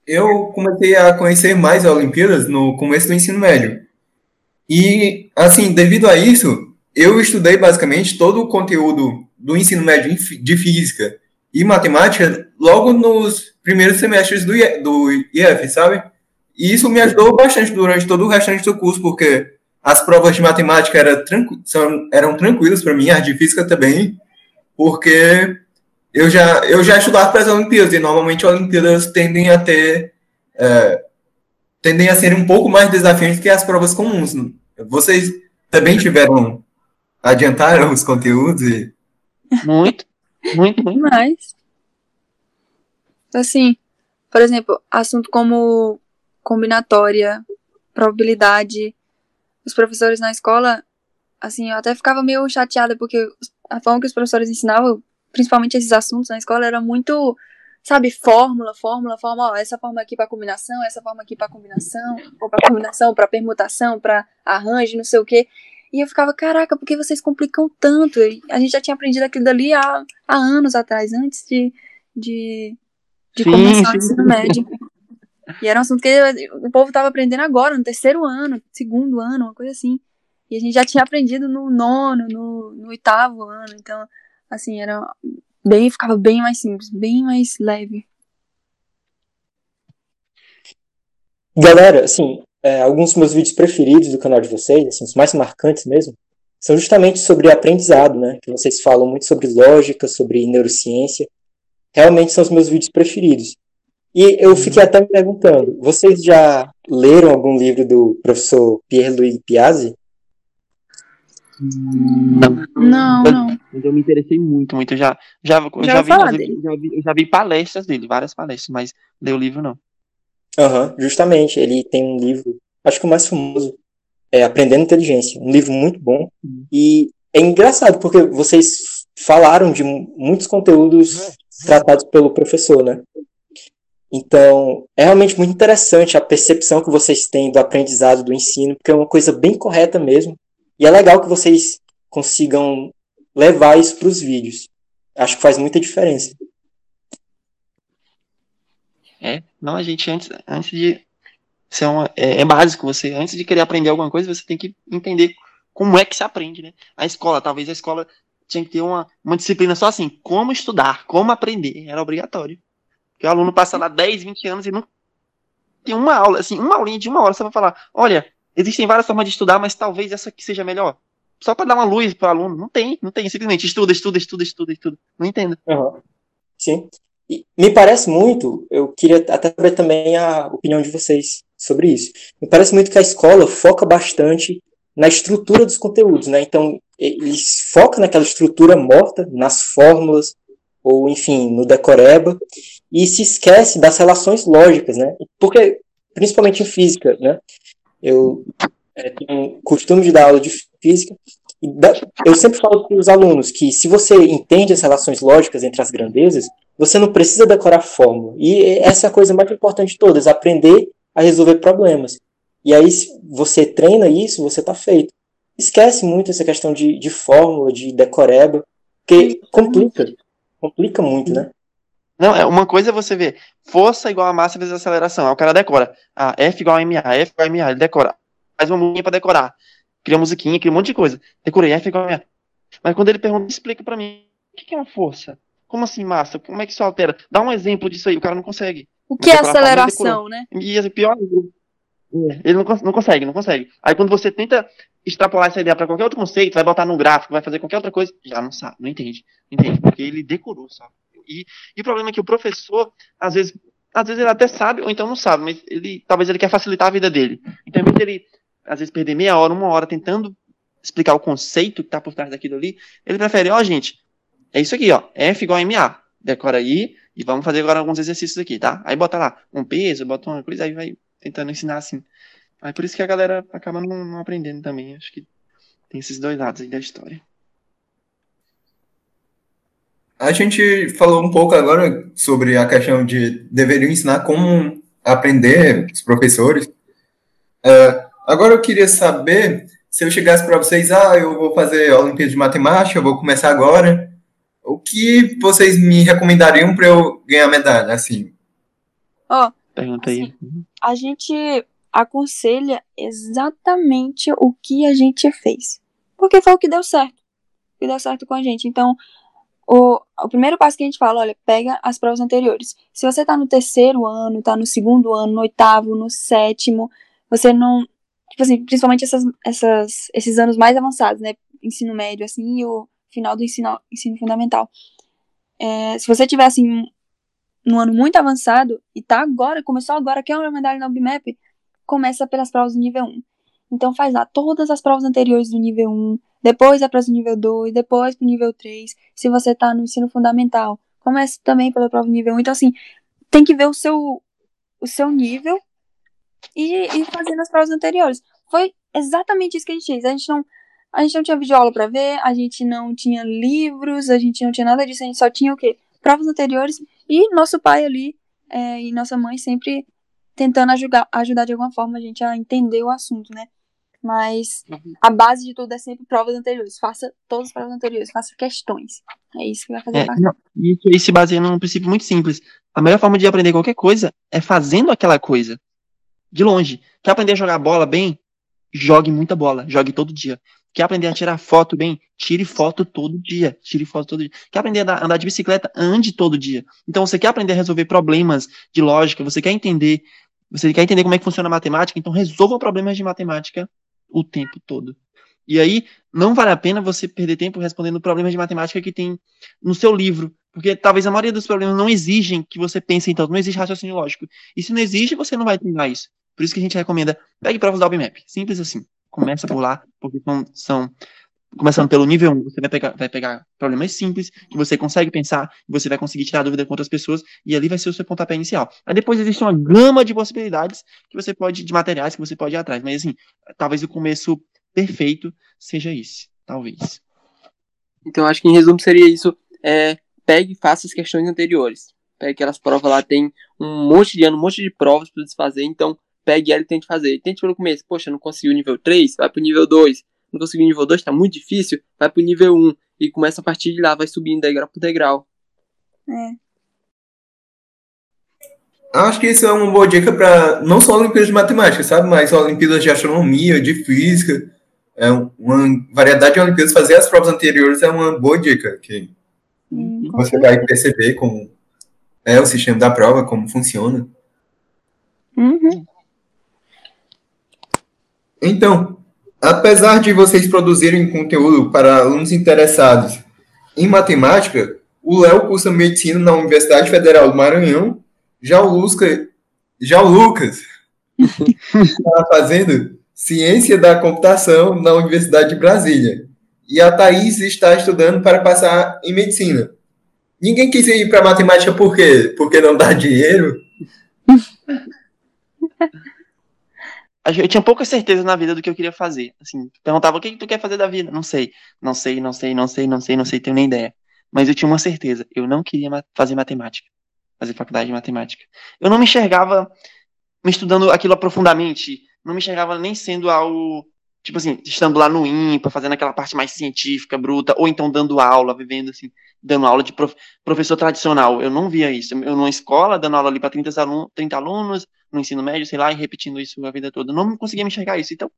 Eu comecei a conhecer mais as Olimpíadas no começo do ensino médio. E, assim, devido a isso, eu estudei basicamente todo o conteúdo do ensino médio de física e matemática logo nos primeiros semestres do, do IF, sabe? E isso me ajudou bastante durante todo o restante do curso, porque as provas de matemática eram, tranqu eram tranquilas para mim, as de física também, porque eu já, eu já estudava para as Olimpíadas, e normalmente as Olimpíadas tendem a ter. É, tendem a ser um pouco mais desafiantes que as provas comuns. Vocês também tiveram. adiantaram os conteúdos? E... Muito, muito, muito. Mais. Assim, por exemplo, assunto como combinatória, probabilidade. Os professores na escola, assim, eu até ficava meio chateada, porque a forma que os professores ensinavam, principalmente esses assuntos na escola, era muito, sabe, fórmula, fórmula, fórmula, ó, essa forma aqui para combinação, essa forma aqui para combinação, ou para combinação, para permutação, para arranjo, não sei o quê. E eu ficava, caraca, por que vocês complicam tanto? E a gente já tinha aprendido aquilo dali há, há anos atrás, antes de, de, de sim, começar sim. o ensino médio. E era um assunto que o povo estava aprendendo agora, no terceiro ano, segundo ano, uma coisa assim. E a gente já tinha aprendido no nono, no, no oitavo ano. Então, assim, era bem, ficava bem mais simples, bem mais leve. Galera, assim, é, alguns dos meus vídeos preferidos do canal de vocês, assim, os mais marcantes mesmo, são justamente sobre aprendizado, né? Que vocês falam muito sobre lógica, sobre neurociência. Realmente são os meus vídeos preferidos. E eu fiquei até me perguntando, vocês já leram algum livro do professor Pierre-Louis Piazzi? Não. Não, não. Mas eu me interessei muito, muito. Eu já, já, já, já, vi, já, vi, já vi palestras dele, várias palestras, mas ler o livro não. Aham, uhum, justamente. Ele tem um livro, acho que o mais famoso, é Aprendendo Inteligência. Um livro muito bom. Uhum. E é engraçado, porque vocês falaram de muitos conteúdos tratados pelo professor, né? Então, é realmente muito interessante a percepção que vocês têm do aprendizado, do ensino, porque é uma coisa bem correta mesmo. E é legal que vocês consigam levar isso para os vídeos. Acho que faz muita diferença. É, não, a gente antes, antes de ser uma, é, é básico, você antes de querer aprender alguma coisa, você tem que entender como é que se aprende, né? A escola, talvez a escola tinha que ter uma, uma disciplina só assim, como estudar, como aprender, era obrigatório. Porque o aluno passa lá 10, 20 anos e não tem uma aula, assim, uma aulinha de uma hora, você vai falar, olha, existem várias formas de estudar, mas talvez essa aqui seja melhor. Só para dar uma luz para o aluno. Não tem, não tem. Simplesmente estuda, estuda, estuda, estuda, estuda. Não entendo. Uhum. Sim. Me parece muito, eu queria até saber também a opinião de vocês sobre isso. Me parece muito que a escola foca bastante na estrutura dos conteúdos, né? Então, eles focam naquela estrutura morta, nas fórmulas, ou enfim, no decoreba, e se esquece das relações lógicas, né? Porque, principalmente em física, né? Eu é, tenho costume de dar aula de física, e eu sempre falo para os alunos que se você entende as relações lógicas entre as grandezas, você não precisa decorar fórmula. E essa é a coisa mais importante de todas, aprender a resolver problemas. E aí, se você treina isso, você está feito. Esquece muito essa questão de, de fórmula, de decoreba, porque complica. Complica muito, né? Não, é uma coisa é você ver força igual a massa vezes aceleração. Aí o cara decora. Ah, F igual a MA, F igual a MA, ele decora. Faz uma musiquinha pra decorar. Cria musiquinha, cria um monte de coisa. Decorei F igual a MA. Mas quando ele pergunta, explica pra mim, o que é uma força? Como assim massa? Como é que isso altera? Dá um exemplo disso aí, o cara não consegue. O que é aceleração, né? E assim, pior, é, ele não, não consegue, não consegue. Aí quando você tenta extrapolar essa ideia para qualquer outro conceito, vai botar no gráfico, vai fazer qualquer outra coisa, já não sabe, não entende. Entende? Porque ele decorou, sabe? E, e o problema é que o professor, às vezes, às vezes ele até sabe, ou então não sabe, mas ele talvez ele quer facilitar a vida dele. Então, em ele, às vezes, perder meia hora, uma hora tentando explicar o conceito que está por trás daquilo ali, ele prefere, ó, oh, gente, é isso aqui, ó, F igual a MA. Decora aí e vamos fazer agora alguns exercícios aqui, tá? Aí bota lá um peso, bota uma coisa, aí vai tentando ensinar assim. Aí por isso que a galera acaba não, não aprendendo também. Acho que tem esses dois lados aí da história. A gente falou um pouco agora sobre a questão de deveriam ensinar como aprender os professores. Uh, agora eu queria saber se eu chegasse para vocês, ah, eu vou fazer a Olimpíada de Matemática, eu vou começar agora. O que vocês me recomendariam para eu ganhar medalha, assim? Ó, oh, pergunta aí. Assim, a gente aconselha exatamente o que a gente fez, porque foi o que deu certo, o que deu certo com a gente. Então, o, o primeiro passo que a gente fala, olha, pega as provas anteriores. Se você tá no terceiro ano, tá no segundo ano, no oitavo, no sétimo, você não. Tipo assim, principalmente essas, essas, esses anos mais avançados, né? Ensino médio, assim, e o final do ensino, ensino fundamental. É, se você tiver, assim, no ano muito avançado, e tá agora, começou agora, quer uma medalha na BMAP, começa pelas provas do nível 1. Então faz lá todas as provas anteriores do nível 1, depois é para o nível 2, depois para o nível 3, se você está no ensino fundamental. Comece também pela prova do nível 1. Então, assim, tem que ver o seu, o seu nível e, e fazendo as provas anteriores. Foi exatamente isso que a gente fez. A gente não, a gente não tinha videoaula para ver, a gente não tinha livros, a gente não tinha nada disso, a gente só tinha o quê? Provas anteriores e nosso pai ali é, e nossa mãe sempre tentando ajudar, ajudar de alguma forma a gente a entender o assunto, né? Mas uhum. a base de tudo é sempre provas anteriores. Faça todas as provas anteriores, faça questões. É isso que vai fazer é, parte. Não, isso se baseia num princípio muito simples. A melhor forma de aprender qualquer coisa é fazendo aquela coisa. De longe. Quer aprender a jogar bola bem? Jogue muita bola. Jogue todo dia. Quer aprender a tirar foto bem? Tire foto todo dia. Tire foto todo dia. Quer aprender a andar de bicicleta? Ande todo dia. Então, você quer aprender a resolver problemas de lógica? Você quer entender? Você quer entender como é que funciona a matemática? Então, resolva problemas de matemática o tempo todo. E aí, não vale a pena você perder tempo respondendo problemas de matemática que tem no seu livro, porque talvez a maioria dos problemas não exigem que você pense tanto, não existe raciocínio lógico. E se não exige, você não vai treinar isso. Por isso que a gente recomenda, pegue provas da OBMAP. Simples assim. Começa por lá, porque são, são começando pelo nível 1, você vai pegar, vai pegar problemas simples, que você consegue pensar, você vai conseguir tirar dúvida com outras pessoas, e ali vai ser o seu pontapé inicial. Aí depois existe uma gama de possibilidades que você pode, de materiais que você pode ir atrás. Mas assim, talvez o começo perfeito seja esse. Talvez. Então acho que em resumo seria isso. É, pegue e faça as questões anteriores. Pegue aquelas provas lá, tem um monte de ano, um monte de provas para desfazer, então pegue ela e tente fazer. Tente pelo começo. Poxa, não consegui o nível 3, vai pro nível 2 não conseguiu o nível 2, tá muito difícil, vai pro nível 1. e começa a partir de lá, vai subindo degrau por degrau. É. Acho que isso é uma boa dica para não só Olimpíadas de Matemática, sabe? Mas Olimpíadas de Astronomia, de Física. É uma variedade de Olimpíadas. Fazer as provas anteriores é uma boa dica. Que Hum, você vai perceber como é o sistema da prova, como funciona. Uhum. Então, apesar de vocês produzirem conteúdo para alunos interessados em matemática, o Léo cursa medicina na Universidade Federal do Maranhão. Já o Lucas, já o Lucas está fazendo ciência da computação na Universidade de Brasília. E a Thaís está estudando para passar em medicina. Ninguém quis ir para matemática por quê? Porque não dá dinheiro? Eu tinha pouca certeza na vida do que eu queria fazer. Assim, perguntava o que, que tu quer fazer da vida? Não sei. Não sei, não sei, não sei, não sei, não sei, tenho nem ideia. Mas eu tinha uma certeza. Eu não queria fazer matemática. Fazer faculdade de matemática. Eu não me enxergava me estudando aquilo profundamente. Não me enxergava nem sendo algo, tipo assim, estando lá no IMPA, fazendo aquela parte mais científica, bruta, ou então dando aula, vivendo assim, dando aula de prof- professor tradicional. Eu não via isso. Eu numa escola, dando aula ali para 30, alunos, 30 alunos, no ensino médio, sei lá, e repetindo isso a vida toda. Não conseguia me enxergar isso. Então,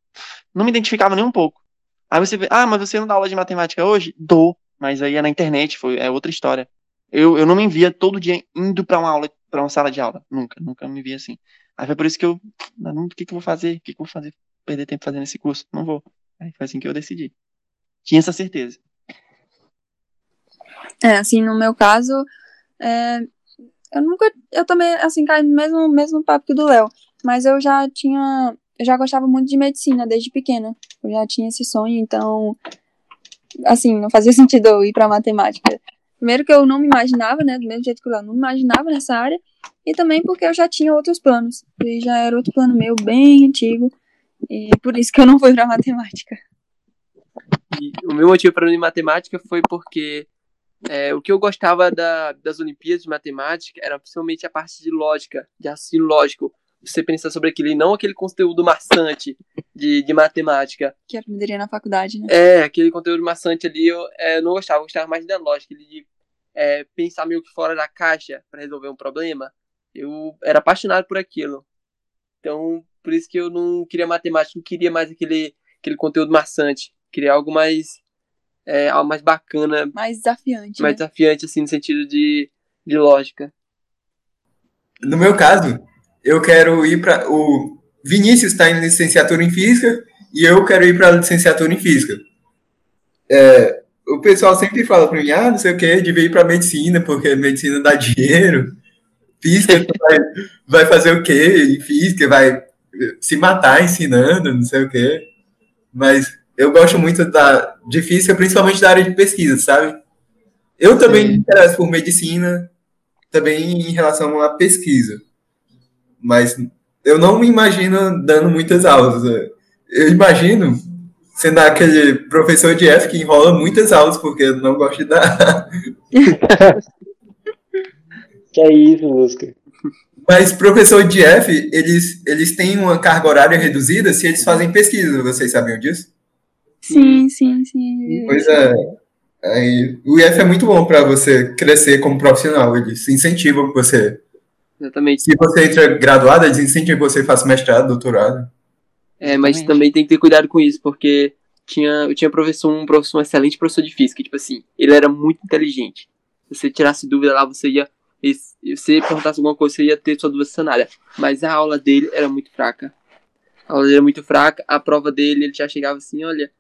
não me identificava nem um pouco. Aí você vê, ah, mas você não dá aula de matemática hoje? Dou, mas aí é na internet, foi, é outra história. Eu, eu não me via todo dia indo para uma aula, para uma sala de aula. Nunca, nunca me via assim. Aí foi por isso que eu, "Ah, não, o que que eu vou fazer? O que que eu vou fazer? Perder tempo fazendo esse curso? Não vou. Aí foi assim que eu decidi. Tinha essa certeza. É, assim, no meu caso, é, eu nunca, eu também, assim, caí no mesmo, mesmo papo que o do Léo, mas eu já tinha, eu já gostava muito de medicina desde pequena, eu já tinha esse sonho, então, assim, não fazia sentido eu ir pra matemática. Primeiro que eu não me imaginava, né, do mesmo jeito que o Léo, não me imaginava nessa área, e também porque eu já tinha outros planos, e já era outro plano meu, bem antigo, e por isso que eu não fui pra matemática. E o meu motivo para ir em matemática foi porque é, o que eu gostava da- das Olimpíadas de Matemática era principalmente a parte de lógica, de raciocínio lógico. Você pensar sobre aquilo e não aquele conteúdo maçante de, de matemática. Que aprenderia na faculdade, né? É, aquele conteúdo maçante ali eu é, não gostava, eu gostava mais da lógica, de é, pensar meio que fora da caixa para resolver um problema. Eu era apaixonado por aquilo. Então, por isso que eu não queria matemática, não queria mais aquele, aquele conteúdo maçante. Queria algo mais, é, algo mais bacana, Mais desafiante, mais né? desafiante, assim, no sentido de, de lógica. No meu caso, eu quero ir para. O Vinícius está em licenciatura em física e eu quero ir para a licenciatura em física. É, o pessoal sempre fala para mim, ah, não sei o que, devia ir para medicina, porque medicina dá dinheiro. Física vai, vai fazer o quê? Em física vai se matar ensinando, não sei o quê. Mas eu gosto muito da, de física, principalmente da área de pesquisa, sabe? Eu também me interesso por medicina, também em relação à pesquisa. Mas eu não me imagino dando muitas aulas. Eu imagino sendo aquele professor de F que enrola muitas aulas porque eu não gosto de dar. Que é isso, Lusca. Mas professor de F, eles, eles têm uma carga horária reduzida se eles fazem pesquisa. Vocês sabiam disso? Sim, sim, sim. Pois é. Aí, o IF é muito bom para você crescer como profissional. Eles incentivam você. Exatamente. Se você entra graduado, eles incentivam que você faça mestrado, doutorado. É, mas Exatamente. também tem que ter cuidado com isso, porque tinha, eu tinha professor, um professor, um excelente professor de física, tipo assim, ele era muito inteligente. Se você tirasse dúvida lá, você ia. Se você perguntasse alguma coisa, você ia ter sua dúvida sanada. Mas a aula dele era muito fraca. A aula dele era muito fraca, a prova dele, ele já chegava assim, olha,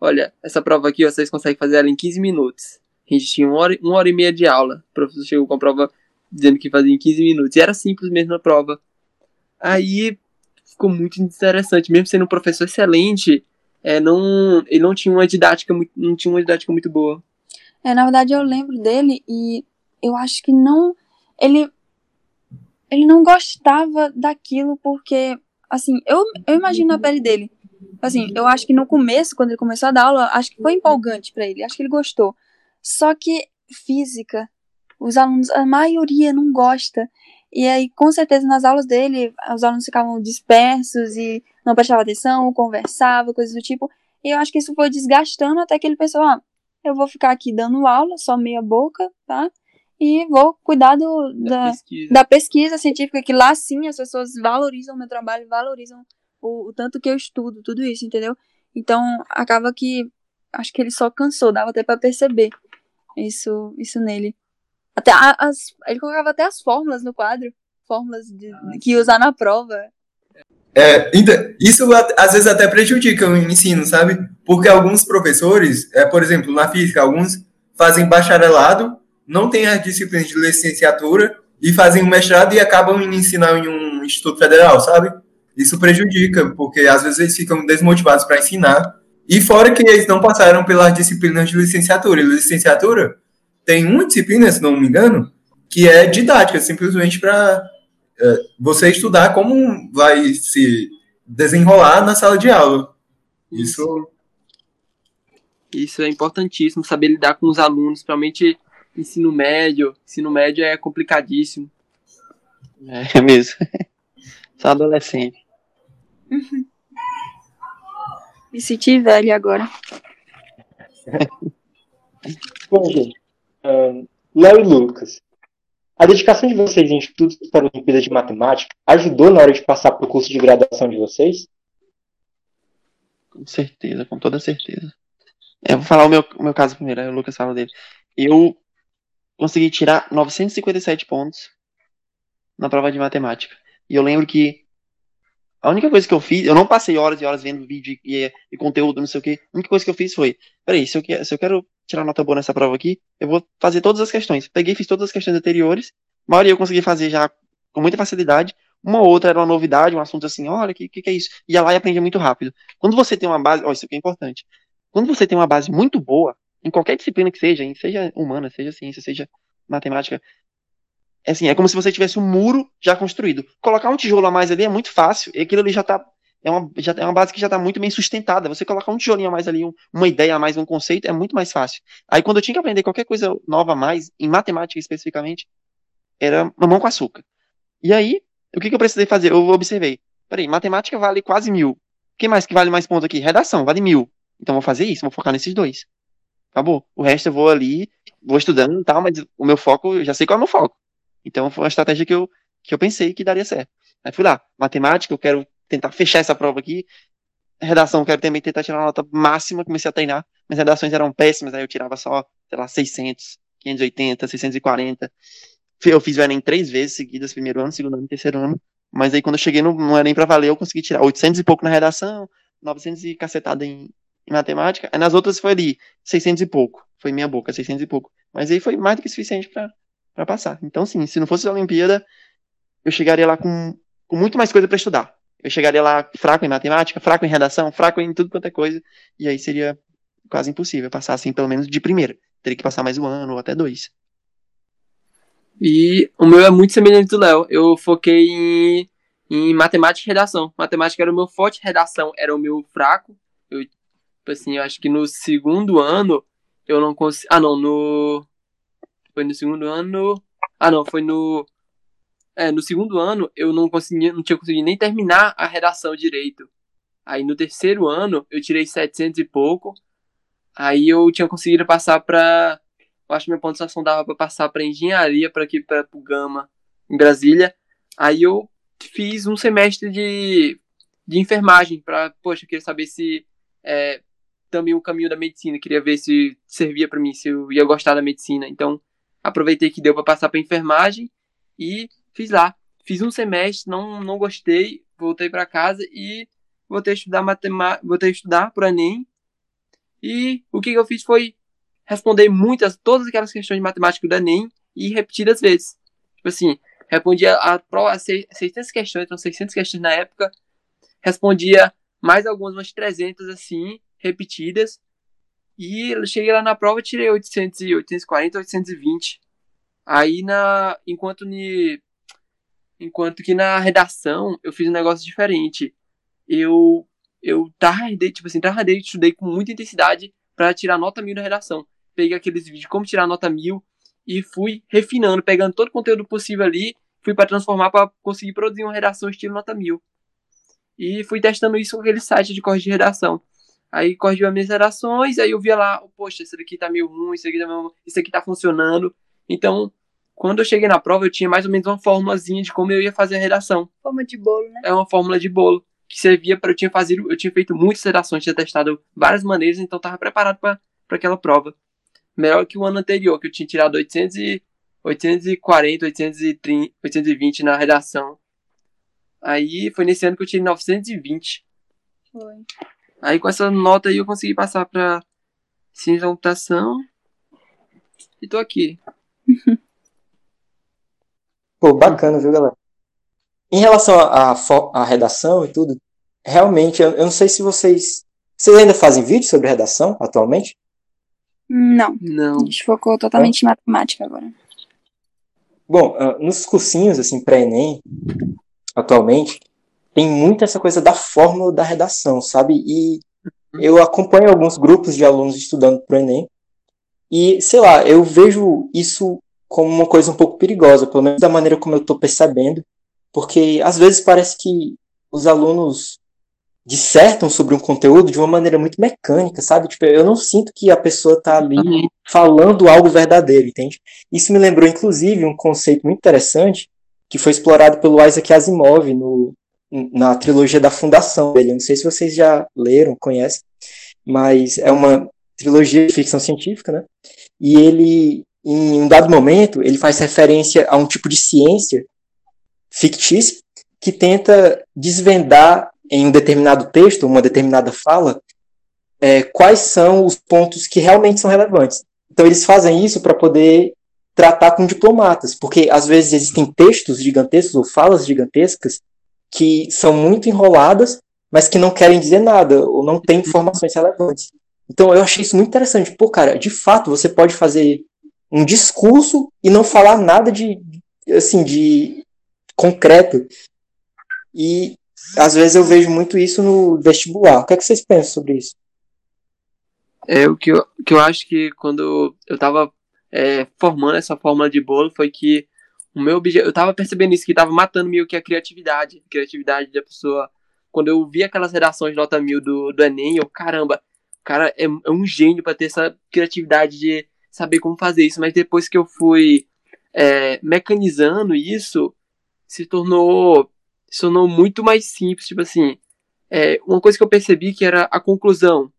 olha, essa prova aqui, vocês conseguem fazer ela em 15 minutos. A gente tinha uma hora, uma hora e meia de aula. O professor chegou com a prova dizendo que fazia em 15 minutos. E era simples mesmo a prova. Aí ficou muito interessante, mesmo sendo um professor excelente, é, não, ele não tinha uma didática muito, não tinha uma didática muito boa. É, na verdade eu lembro dele e eu acho que não. Ele. Ele não gostava daquilo porque. Assim, eu, eu imagino na pele dele. Assim, eu acho que no começo, quando ele começou a dar aula, acho que foi empolgante pra ele. Acho que ele gostou. Só que física, os alunos, a maioria não gosta. E aí, com certeza, nas aulas dele, os alunos ficavam dispersos e não prestavam atenção, conversavam, coisas do tipo. E eu acho que isso foi desgastando até que ele pensou, ah, eu vou ficar aqui dando aula, só meia boca, tá? E vou cuidar do, da, pesquisa. da pesquisa científica, que lá sim as pessoas valorizam o meu trabalho, valorizam o, o tanto que eu estudo, tudo isso, entendeu? Então, acaba que acho que ele só cansou, dava até pra perceber isso, isso nele. Até as, ele colocava até as fórmulas no quadro, fórmulas de, que ia usar na prova. É, então, isso às vezes até prejudica o ensino, sabe? Porque alguns professores, é, por exemplo, na física, alguns fazem bacharelado, não têm as disciplinas de licenciatura e fazem um mestrado e acabam em ensinar em um instituto federal, sabe? Isso prejudica, porque às vezes eles ficam desmotivados para ensinar. E fora que eles não passaram pelas disciplinas de licenciatura. E licenciatura tem uma disciplina, se não me engano, que é didática, simplesmente para você estudar como vai se desenrolar na sala de aula. Isso Isso é importantíssimo, saber lidar com os alunos, principalmente ensino médio. Ensino médio é complicadíssimo. É mesmo. Só adolescente. Me senti velho agora. Bom, gente, ahn, Léo e Lucas, a dedicação de vocês em estudos para a Olimpíada de Matemática ajudou na hora de passar para o curso de graduação de vocês? Com certeza, com toda certeza. É, Eu vou falar o meu, o meu caso primeiro, aí o Lucas fala dele. Eu consegui tirar 957 pontos na prova de matemática. E eu lembro que a única coisa que eu fiz, eu não passei horas e horas vendo vídeo e, e conteúdo, não sei o quê. A única coisa que eu fiz foi, peraí, se eu, que- se eu quero tirar nota boa nessa prova aqui, eu vou fazer todas as questões. Peguei, fiz todas as questões anteriores, a maioria eu consegui fazer já com muita facilidade. Uma ou outra era uma novidade, um assunto assim, olha, o que, que, que é isso? Ia lá e aprendia muito rápido. Quando você tem uma base, ó, isso aqui é importante. Quando você tem uma base muito boa, em qualquer disciplina que seja, seja humana, seja ciência, seja matemática, é assim, é como se você tivesse um muro já construído. Colocar um tijolo a mais ali é muito fácil, e aquilo ali já tá é uma, já é uma base que já está muito bem sustentada. Você colocar um tijolinho a mais ali, um- uma ideia a mais, um conceito, é muito mais fácil. Aí quando eu tinha que aprender qualquer coisa nova a mais, em matemática especificamente, era mamão com açúcar. E aí, o que, que eu precisei fazer? Eu observei. Peraí, matemática vale quase mil. O que mais que vale mais ponto aqui? Redação, vale mil. Então vou fazer isso, vou focar nesses dois. Acabou. O resto eu vou ali, vou estudando e tal, mas o meu foco, eu já sei qual é o meu foco. Então foi uma estratégia que eu, que eu pensei que daria certo. Aí fui lá, matemática, eu quero tentar fechar essa prova aqui. Redação, eu quero também tentar tirar uma nota máxima, comecei a treinar. Minhas redações eram péssimas, aí eu tirava só, sei lá, 600, 580, 640. Eu fiz o Enem três vezes seguidas, primeiro ano, segundo ano, terceiro ano. Mas aí quando eu cheguei no, no Enem pra valer, eu consegui tirar 800 e pouco na redação, 900 e cacetada em, em matemática. Aí nas outras foi ali, 600 e pouco. Foi minha boca, 600 e pouco. Mas aí foi mais do que suficiente pra passar. Então, sim, se não fosse a Olimpíada, eu chegaria lá com, com muito mais coisa pra estudar. Eu chegaria lá fraco em matemática, fraco em redação, fraco em tudo quanto é coisa. E aí seria quase impossível passar assim, pelo menos de primeira. Teria que passar mais um ano ou até dois. E o meu é muito semelhante do Léo. Eu foquei em, em matemática e redação. Matemática era o meu forte, redação era o meu fraco. Eu, tipo assim, eu acho que no segundo ano eu não consegui. Ah, não, no. Foi no segundo ano. Ah, não, foi no. É, no segundo ano eu não consegui, não tinha conseguido nem terminar a redação direito. Aí no terceiro ano eu tirei 700 e pouco. Aí eu tinha conseguido passar pra. Eu acho que minha pontuação dava pra passar pra engenharia, para aqui, para Gama, em Brasília. Aí eu fiz um semestre de, de enfermagem, pra, poxa, eu queria saber se é, também o caminho da medicina, queria ver se servia pra mim, se eu ia gostar da medicina. Então, aproveitei que deu pra passar pra enfermagem e fiz lá. Fiz um semestre, não, não gostei, voltei pra casa e voltei a estudar matemática, voltei a estudar pro Enem. E o que, eu fiz foi responder muitas, todas aquelas questões de matemática do Enem e repetidas vezes. Tipo assim, respondia a prova, 600 questões, então 600 questões na época, respondia mais algumas, umas 300 assim, repetidas, e cheguei lá na prova tirei 800, 840, 820. Aí, na, enquanto, ni, enquanto que na redação eu fiz um negócio diferente. Eu, eu tardei, tipo assim, tardei, estudei com muita intensidade para tirar nota mil na redação. Peguei aqueles vídeos de como tirar nota mil e fui refinando, pegando todo o conteúdo possível ali, fui para transformar para conseguir produzir uma redação estilo nota mil. E fui testando isso com aquele site de corte de redação. Aí corrigiu as minhas redações, aí eu via lá, poxa, isso daqui tá meio ruim, isso aqui tá, meio... isso aqui tá funcionando. Então, quando eu cheguei na prova, eu tinha mais ou menos uma formulazinha de como eu ia fazer a redação. Forma de bolo, né? É uma fórmula de bolo que servia para eu tinha fazido, eu tinha feito muitas redações, tinha testado várias maneiras, então estava preparado para aquela prova. Melhor que o ano anterior, que eu tinha tirado 800 e, 840, 830, 820 na redação. Aí foi nesse ano que eu tirei 920. Foi. Aí com essa nota aí eu consegui passar para ciência da computação. E tô aqui. Pô, bacana, viu, galera? Em relação à, à redação e tudo, realmente, eu, eu, não sei se vocês. Vocês ainda fazem vídeo sobre redação atualmente? Não. Não. A gente focou totalmente em matemática agora. Bom, uh, nos cursinhos, assim, pré-ENEM, atualmente, tem muito essa coisa da fórmula da redação, sabe? E eu acompanho alguns grupos de alunos estudando para o Enem, e, sei lá, eu vejo isso como uma coisa um pouco perigosa, pelo menos da maneira como eu estou percebendo, porque às vezes parece que os alunos dissertam sobre um conteúdo de uma maneira muito mecânica, sabe? Tipo, eu não sinto que a pessoa está ali uhum. falando algo verdadeiro, entende? Isso me lembrou, inclusive, um conceito muito interessante que foi explorado pelo Isaac Asimov no, na trilogia da Fundação dele. não sei se vocês já leram, conhecem, mas é uma trilogia de ficção científica, né? E ele em um dado momento, ele faz referência a um tipo de ciência fictícia que tenta desvendar em um determinado texto, uma determinada fala, é, quais são os pontos que realmente são relevantes. Então, eles fazem isso para poder tratar com diplomatas, porque às vezes existem textos gigantescos ou falas gigantescas que são muito enroladas, mas que não querem dizer nada ou não têm informações relevantes. Então, eu achei isso muito interessante. Pô, cara, de fato, você pode fazer um discurso e não falar nada de assim de concreto. E às vezes eu vejo muito isso no vestibular. O que, é que vocês pensam sobre isso? É o que eu, que eu acho que quando eu estava é, formando essa fórmula de bolo foi que o meu objetivo, eu estava percebendo isso que estava matando meio que a criatividade, a criatividade da pessoa. Quando eu vi aquelas redações nota mil do, do Enem, eu, caramba, o cara é, é um gênio para ter essa criatividade de saber como fazer isso, mas depois que eu fui é, mecanizando isso, se tornou, se tornou muito mais simples, tipo assim, é, uma coisa que eu percebi que era a conclusão,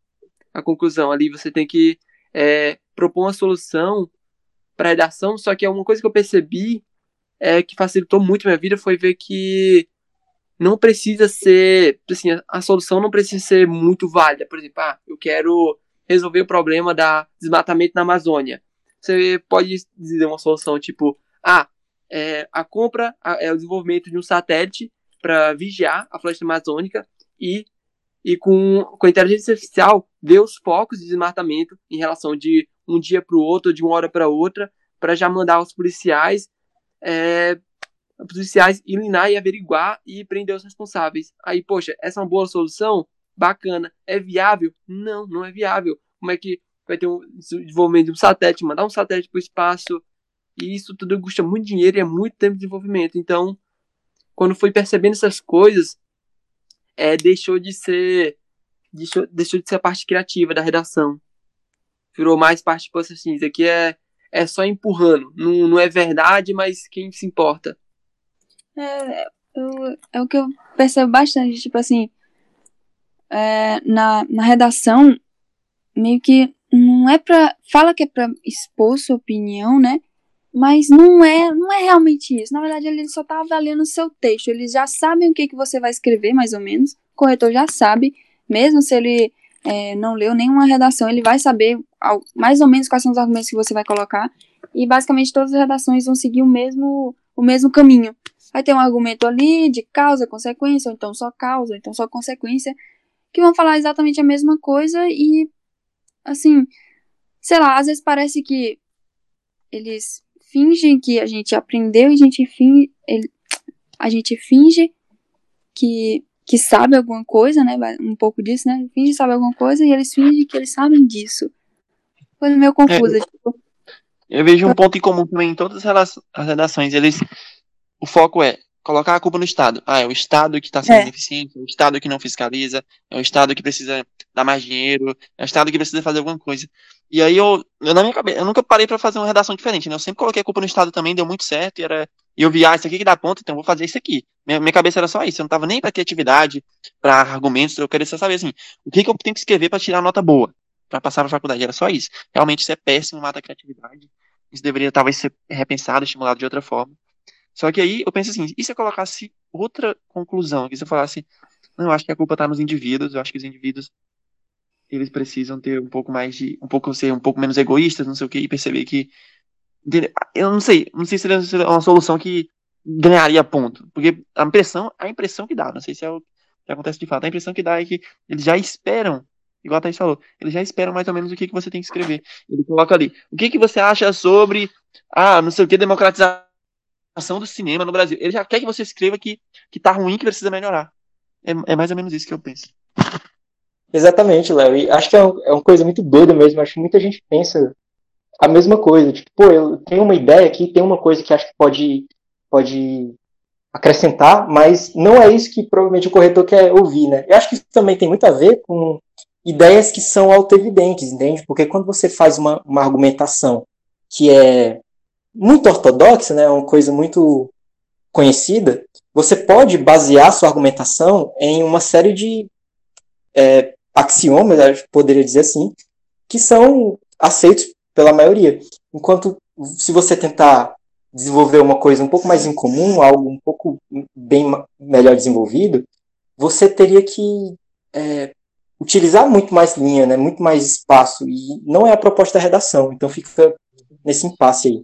a conclusão ali você tem que é, propor uma solução para redação, só que é uma coisa que eu percebi é, que facilitou muito minha vida foi ver que não precisa ser, assim, a, a solução não precisa ser muito válida, por exemplo, ah, eu quero resolver o problema da desmatamento na Amazônia. Você pode dizer uma solução tipo, ah, é, a compra é o desenvolvimento de um satélite para vigiar a floresta amazônica e, e com, com a inteligência artificial ver os focos de desmatamento em relação de um dia para o outro, de uma hora para outra, para já mandar os policiais, é, policiais lá e averiguar e prender os responsáveis. Aí, poxa, essa é uma boa solução? bacana. É viável? Não, não é viável. Como é que vai ter um desenvolvimento de um satélite, mandar um satélite para o espaço? E isso tudo custa muito dinheiro e é muito tempo de desenvolvimento. Então, quando fui percebendo essas coisas, é, deixou de ser deixou, deixou de ser a parte criativa da redação. Virou mais parte, tipo assim, isso aqui é, é só empurrando. Não, não é verdade, mas quem se importa? É, eu, é o que eu percebo bastante, tipo assim, é, na, na redação, meio que não é pra. Fala que é pra expor sua opinião, né? Mas não é, não é realmente isso. Na verdade, ele só tá avaliando o seu texto. Eles já sabem o que, que você vai escrever, mais ou menos. O corretor já sabe, mesmo se ele é, não leu nenhuma redação, ele vai saber mais ou menos quais são os argumentos que você vai colocar. E basicamente todas as redações vão seguir o mesmo, o mesmo caminho. Vai ter um argumento ali de causa, consequência, ou então só causa, ou então só consequência que vão falar exatamente a mesma coisa e, assim, sei lá, às vezes parece que eles fingem que a gente aprendeu e a gente finge, ele, a gente finge que, que sabe alguma coisa, né? Um pouco disso, né? Finge que sabe alguma coisa e eles fingem que eles sabem disso. Coisa meio confusa. É, tipo. Eu vejo um ponto em comum também em todas as redações. Eles, o foco é colocar a culpa no Estado. Ah, é o Estado que está sendo É. ineficiente, é o Estado que não fiscaliza, é o Estado que precisa dar mais dinheiro, é o Estado que precisa fazer alguma coisa. E aí eu, eu na minha cabeça, eu nunca parei para fazer uma redação diferente, né? Eu sempre coloquei a culpa no Estado também, deu muito certo, e era e eu vi, ah, isso aqui que dá ponto, então eu vou fazer isso aqui. Minha, minha cabeça era só isso, eu não tava nem para criatividade, para argumentos, eu queria só saber assim, o que que eu tenho que escrever para tirar nota boa, para passar para faculdade, era só isso. Realmente isso é péssimo, mata a criatividade. Isso deveria talvez ser repensado, estimulado de outra forma. Só que aí eu penso assim, e se eu colocasse outra conclusão, que se eu falasse, não, eu acho que a culpa tá nos indivíduos, eu acho que os indivíduos eles precisam ter um pouco mais de, um pouco ser um pouco menos egoístas, não sei o que, e perceber que eu não sei, não sei se seria uma solução que ganharia ponto, porque a impressão, a impressão que dá, não sei se é o que acontece de fato, a impressão que dá é que eles já esperam, igual a Thaís falou, eles já esperam mais ou menos o que, que você tem que escrever. Ele coloca ali, o que, que você acha sobre, ah, não sei o que, democratização do cinema no Brasil. Ele já quer que você escreva que, que tá ruim, que precisa melhorar. É, é mais ou menos isso que eu penso. Exatamente, Léo. E acho que é, um- é uma coisa muito doida mesmo. Acho que muita gente pensa a mesma coisa. Tipo, pô, eu tenho uma ideia aqui, tem uma coisa que acho que pode, pode acrescentar, mas não é isso que provavelmente o corretor quer ouvir, né? Eu acho que isso também tem muito a ver com ideias que são autoevidentes, entende? Porque quando você faz uma, uma argumentação que é muito ortodoxa, né? Uma coisa muito conhecida, você pode basear sua argumentação em uma série de é, axiomas, eu poderia dizer assim, que são aceitos pela maioria. Enquanto se você tentar desenvolver uma coisa um pouco mais incomum, algo um pouco bem melhor desenvolvido, você teria que é, utilizar muito mais linha, né, muito mais espaço, e não é a proposta da redação, então fica nesse impasse aí.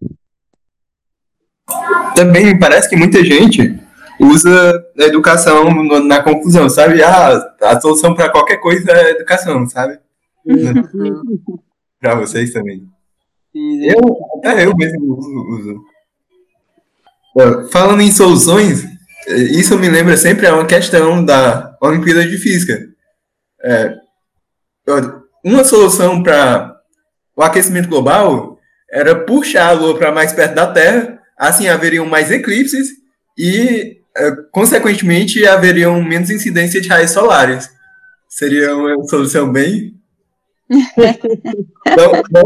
Também me parece que muita gente usa a educação na conclusão, sabe? Ah, a solução para qualquer coisa é educação, sabe? Para vocês também. Eu, até eu mesmo uso. Falando em soluções, isso me lembra sempre a uma questão da Olimpíada de Física. É, uma solução para o aquecimento global era puxar a Lua para mais perto da Terra, assim haveriam mais eclipses e, eh, consequentemente, haveriam menos incidência de raios solares. Seria uma solução bem. Não, não,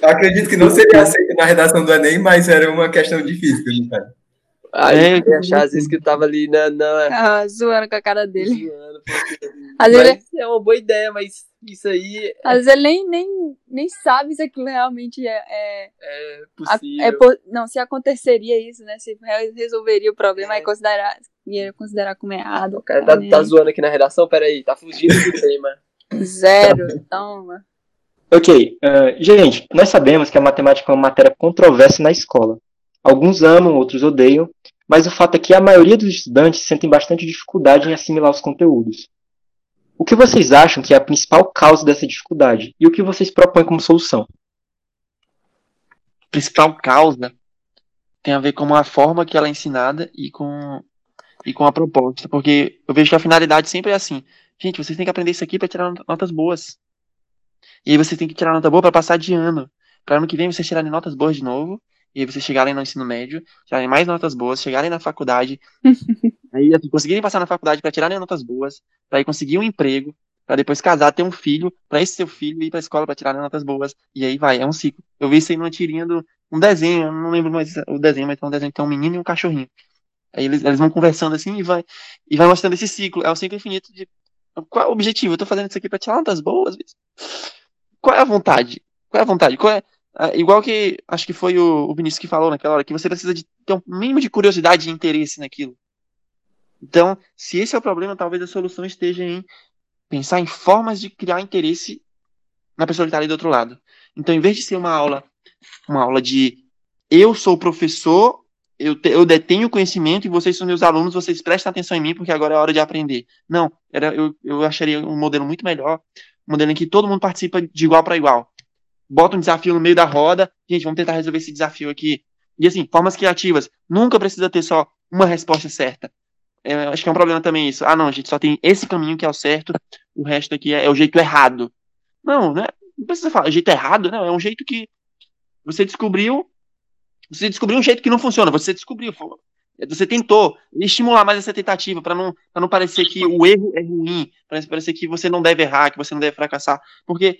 não, acredito que não seria aceito na redação do Enem, mas era uma questão de física, no caso. Aí É. eu ia achar às vezes que eu tava ali na. na Ah, zoando com a cara dele. zoando, porque- Às vezes, ele, é uma boa ideia, mas isso aí às vezes ele nem, nem, nem sabe se aquilo realmente é. é, é a- possível. é po- não, se aconteceria isso, né? Se re- resolveria o problema, É. aí considerar, ia considerar como errado. O cara tá, né? tá zoando aqui na redação, peraí, tá fugindo do tema. Zero, toma. Ok, eh, gente, nós sabemos que a matemática é uma matéria controversa na escola. Alguns amam, outros odeiam, mas o fato é que a maioria dos estudantes sentem bastante dificuldade em assimilar os conteúdos. O que vocês acham que é a principal causa dessa dificuldade? E o que vocês propõem como solução? principal causa tem a ver com a forma que ela é ensinada e com, e com a proposta. Porque eu vejo que a finalidade sempre é assim. Gente, vocês têm que aprender isso aqui para tirar not- notas boas. E aí você tem que tirar nota boa para passar de ano. Para ano que vem vocês tirarem notas boas de novo. E aí vocês chegarem no ensino médio, tirarem mais notas boas, chegarem na faculdade. aí assim, conseguirem passar na faculdade para tirarem notas boas, para aí conseguir um emprego, para depois casar, ter um filho, para esse seu filho ir para escola para tirar notas boas. E aí vai, é um ciclo. Eu vi isso aí numa tirinha do um desenho, eu não lembro mais o desenho, mas é um desenho que tem um menino e um cachorrinho. Aí eles, eles vão conversando assim e vai, e vai mostrando esse ciclo. É o ciclo infinito de. Qual é o objetivo? Eu tô fazendo isso aqui pra tirar notas boas? Qual é a vontade? Qual é a vontade? Qual é. Ah, igual que acho que foi o, o Vinícius que falou naquela hora, que você precisa de ter um mínimo de curiosidade e interesse naquilo. Então, se esse é o problema, talvez a solução esteja em pensar em formas de criar interesse na pessoa que está ali do outro lado. Então, em vez de ser uma aula, uma aula de eu sou professor, eu, te- eu detenho conhecimento e vocês são meus alunos, vocês prestem atenção em mim porque agora é hora de aprender. Não, era, eu, eu acharia um modelo muito melhor, um modelo em que todo mundo participa de igual para igual. Bota um desafio no meio da roda, gente, vamos tentar resolver esse desafio aqui. E assim, formas criativas. Nunca precisa ter só uma resposta certa. É, acho que é um problema também isso. Ah, não, gente só tem esse caminho que é o certo, o resto aqui é, é o jeito errado. Não, né? Não precisa falar jeito errado, não. É um jeito que você descobriu. Você descobriu um jeito que não funciona. Você descobriu. Você tentou estimular mais essa tentativa para não, não parecer que o erro é ruim, para parecer que você não deve errar, que você não deve fracassar. Porque